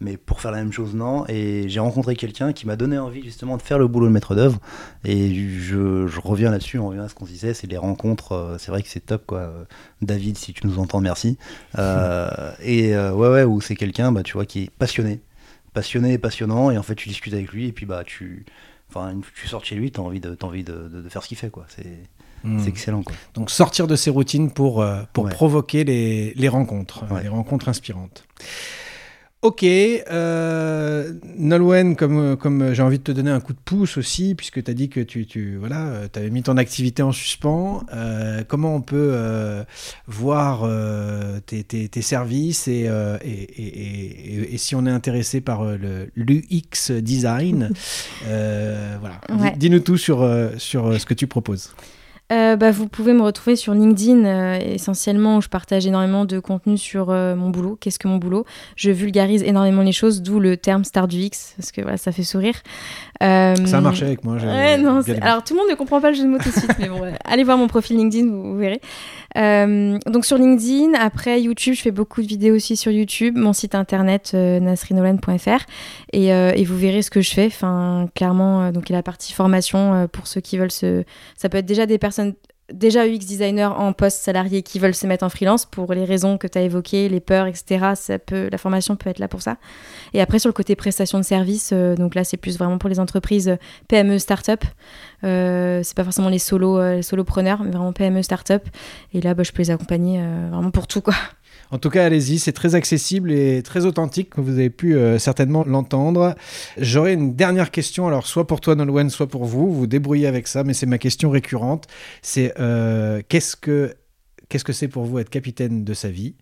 mais pour faire la même chose non et j'ai rencontré quelqu'un qui m'a donné envie justement de faire le boulot de maître d'œuvre et je, je reviens là-dessus on revient à ce qu'on disait c'est les rencontres euh, c'est vrai que c'est top quoi David si tu nous entends merci Euh, et euh, ouais ouais où c'est quelqu'un bah tu vois qui est passionné passionné passionnant et en fait tu discutes avec lui et puis bah tu Enfin, une fois que tu sors de chez lui, t'as envie de, t'as envie de, de- de faire ce qu'il fait, quoi. C'est, Hmm. C'est excellent, quoi. Donc sortir de ses routines pour, euh, pour Ouais. provoquer les, les rencontres, Ouais. les rencontres inspirantes. Ok, euh, Nolwenn, comme, comme j'ai envie de te donner un coup de pouce aussi, puisque tu as dit que tu, tu voilà, avais mis ton activité en suspens, euh, comment on peut euh, voir euh, tes, tes- tes services et, euh, et, et- et- et si on est intéressé par euh, le l'UX design, euh, voilà. Ouais. Dis-nous tout sur, euh, sur euh, ce que tu proposes. Euh, bah, vous pouvez me retrouver sur LinkedIn euh, essentiellement où je partage énormément de contenu sur euh, mon boulot. Qu'est-ce que mon boulot? Je vulgarise énormément les choses, d'où le terme star du X parce que voilà, ça fait sourire. Euh, Ça a marché avec moi. Ouais, non, alors tout le monde ne comprend pas le jeu de mots tout de suite, mais bon, allez voir mon profil LinkedIn, vous, vous verrez. Euh, donc sur LinkedIn, après YouTube, je fais beaucoup de vidéos aussi sur YouTube, mon site internet euh, nasrinolan.fr et, euh, et vous verrez ce que je fais. Enfin, clairement, euh, donc il y a la partie formation euh, pour ceux qui veulent se. Ça peut être déjà des personnes déjà UX designer en poste salarié qui veulent se mettre en freelance pour les raisons que tu as évoquées, les peurs, etc. Ça peut, la formation peut être là pour ça. Et après, sur le côté prestation de service, euh, donc là, c'est plus vraiment pour les entreprises euh, PME, start-up. Euh, c'est pas forcément les euh, solopreneurs, mais vraiment PME, start-up. Et là, bah, je peux les accompagner vraiment pour tout, quoi. En tout cas, allez-y, c'est très accessible et très authentique, comme vous avez pu euh, certainement l'entendre. J'aurais une dernière question, alors soit pour toi Nolwenn, soit pour vous, vous débrouillez avec ça, mais c'est ma question récurrente. C'est euh, qu'est-ce que qu'est-ce que c'est pour vous être capitaine de sa vie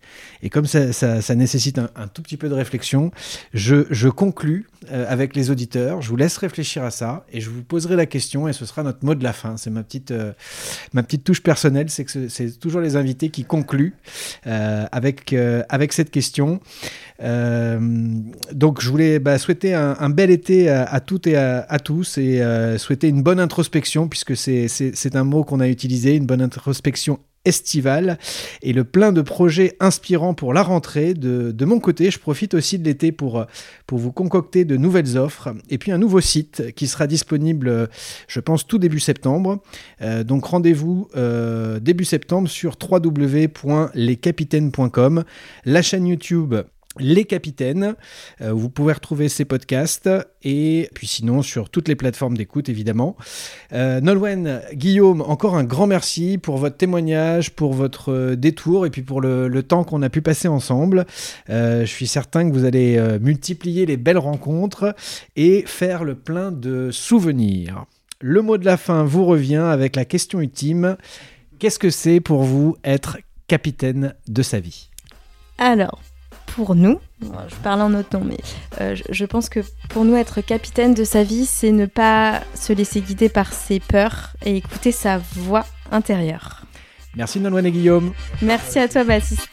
Et comme ça, ça- nécessite un, tout petit peu de réflexion, je, je conclus euh, avec les auditeurs, je vous laisse réfléchir à ça et je vous poserai la question et ce sera notre mot de la fin. C'est ma petite, euh, ma petite touche personnelle, c'est que c'est- toujours les invités qui concluent euh, avec, avec cette question. Donc je voulais bah, souhaiter un, bel été à, toutes et à, à tous et souhaiter une bonne introspection puisque c'est un mot qu'on a utilisé, une bonne introspection estivale et le plein de projets inspirants pour la rentrée. De, de mon côté, je profite aussi de l'été pour, pour vous concocter de nouvelles offres et puis un nouveau site qui sera disponible, je pense, tout début septembre. Euh, donc rendez-vous euh, début septembre sur www.lescapitaines.com, la chaîne YouTube les Capitaines. Euh, vous pouvez retrouver ces podcasts et puis sinon sur toutes les plateformes d'écoute évidemment. Euh, Nolwenn, Guillaume, encore un grand merci pour votre témoignage, pour votre euh, détour et puis pour le, temps qu'on a pu passer ensemble. Euh, je suis certain que vous allez multiplier les belles rencontres et faire le plein de souvenirs. Le mot de la fin vous revient avec la question ultime. Qu'est-ce que c'est pour vous être capitaine de sa vie? Alors, pour nous, je parle en notre nom, mais euh, je, pense que pour nous, être capitaine de sa vie, c'est ne pas se laisser guider par ses peurs et écouter sa voix intérieure. Merci Nolwenn et Guillaume. Merci à toi, Baptiste.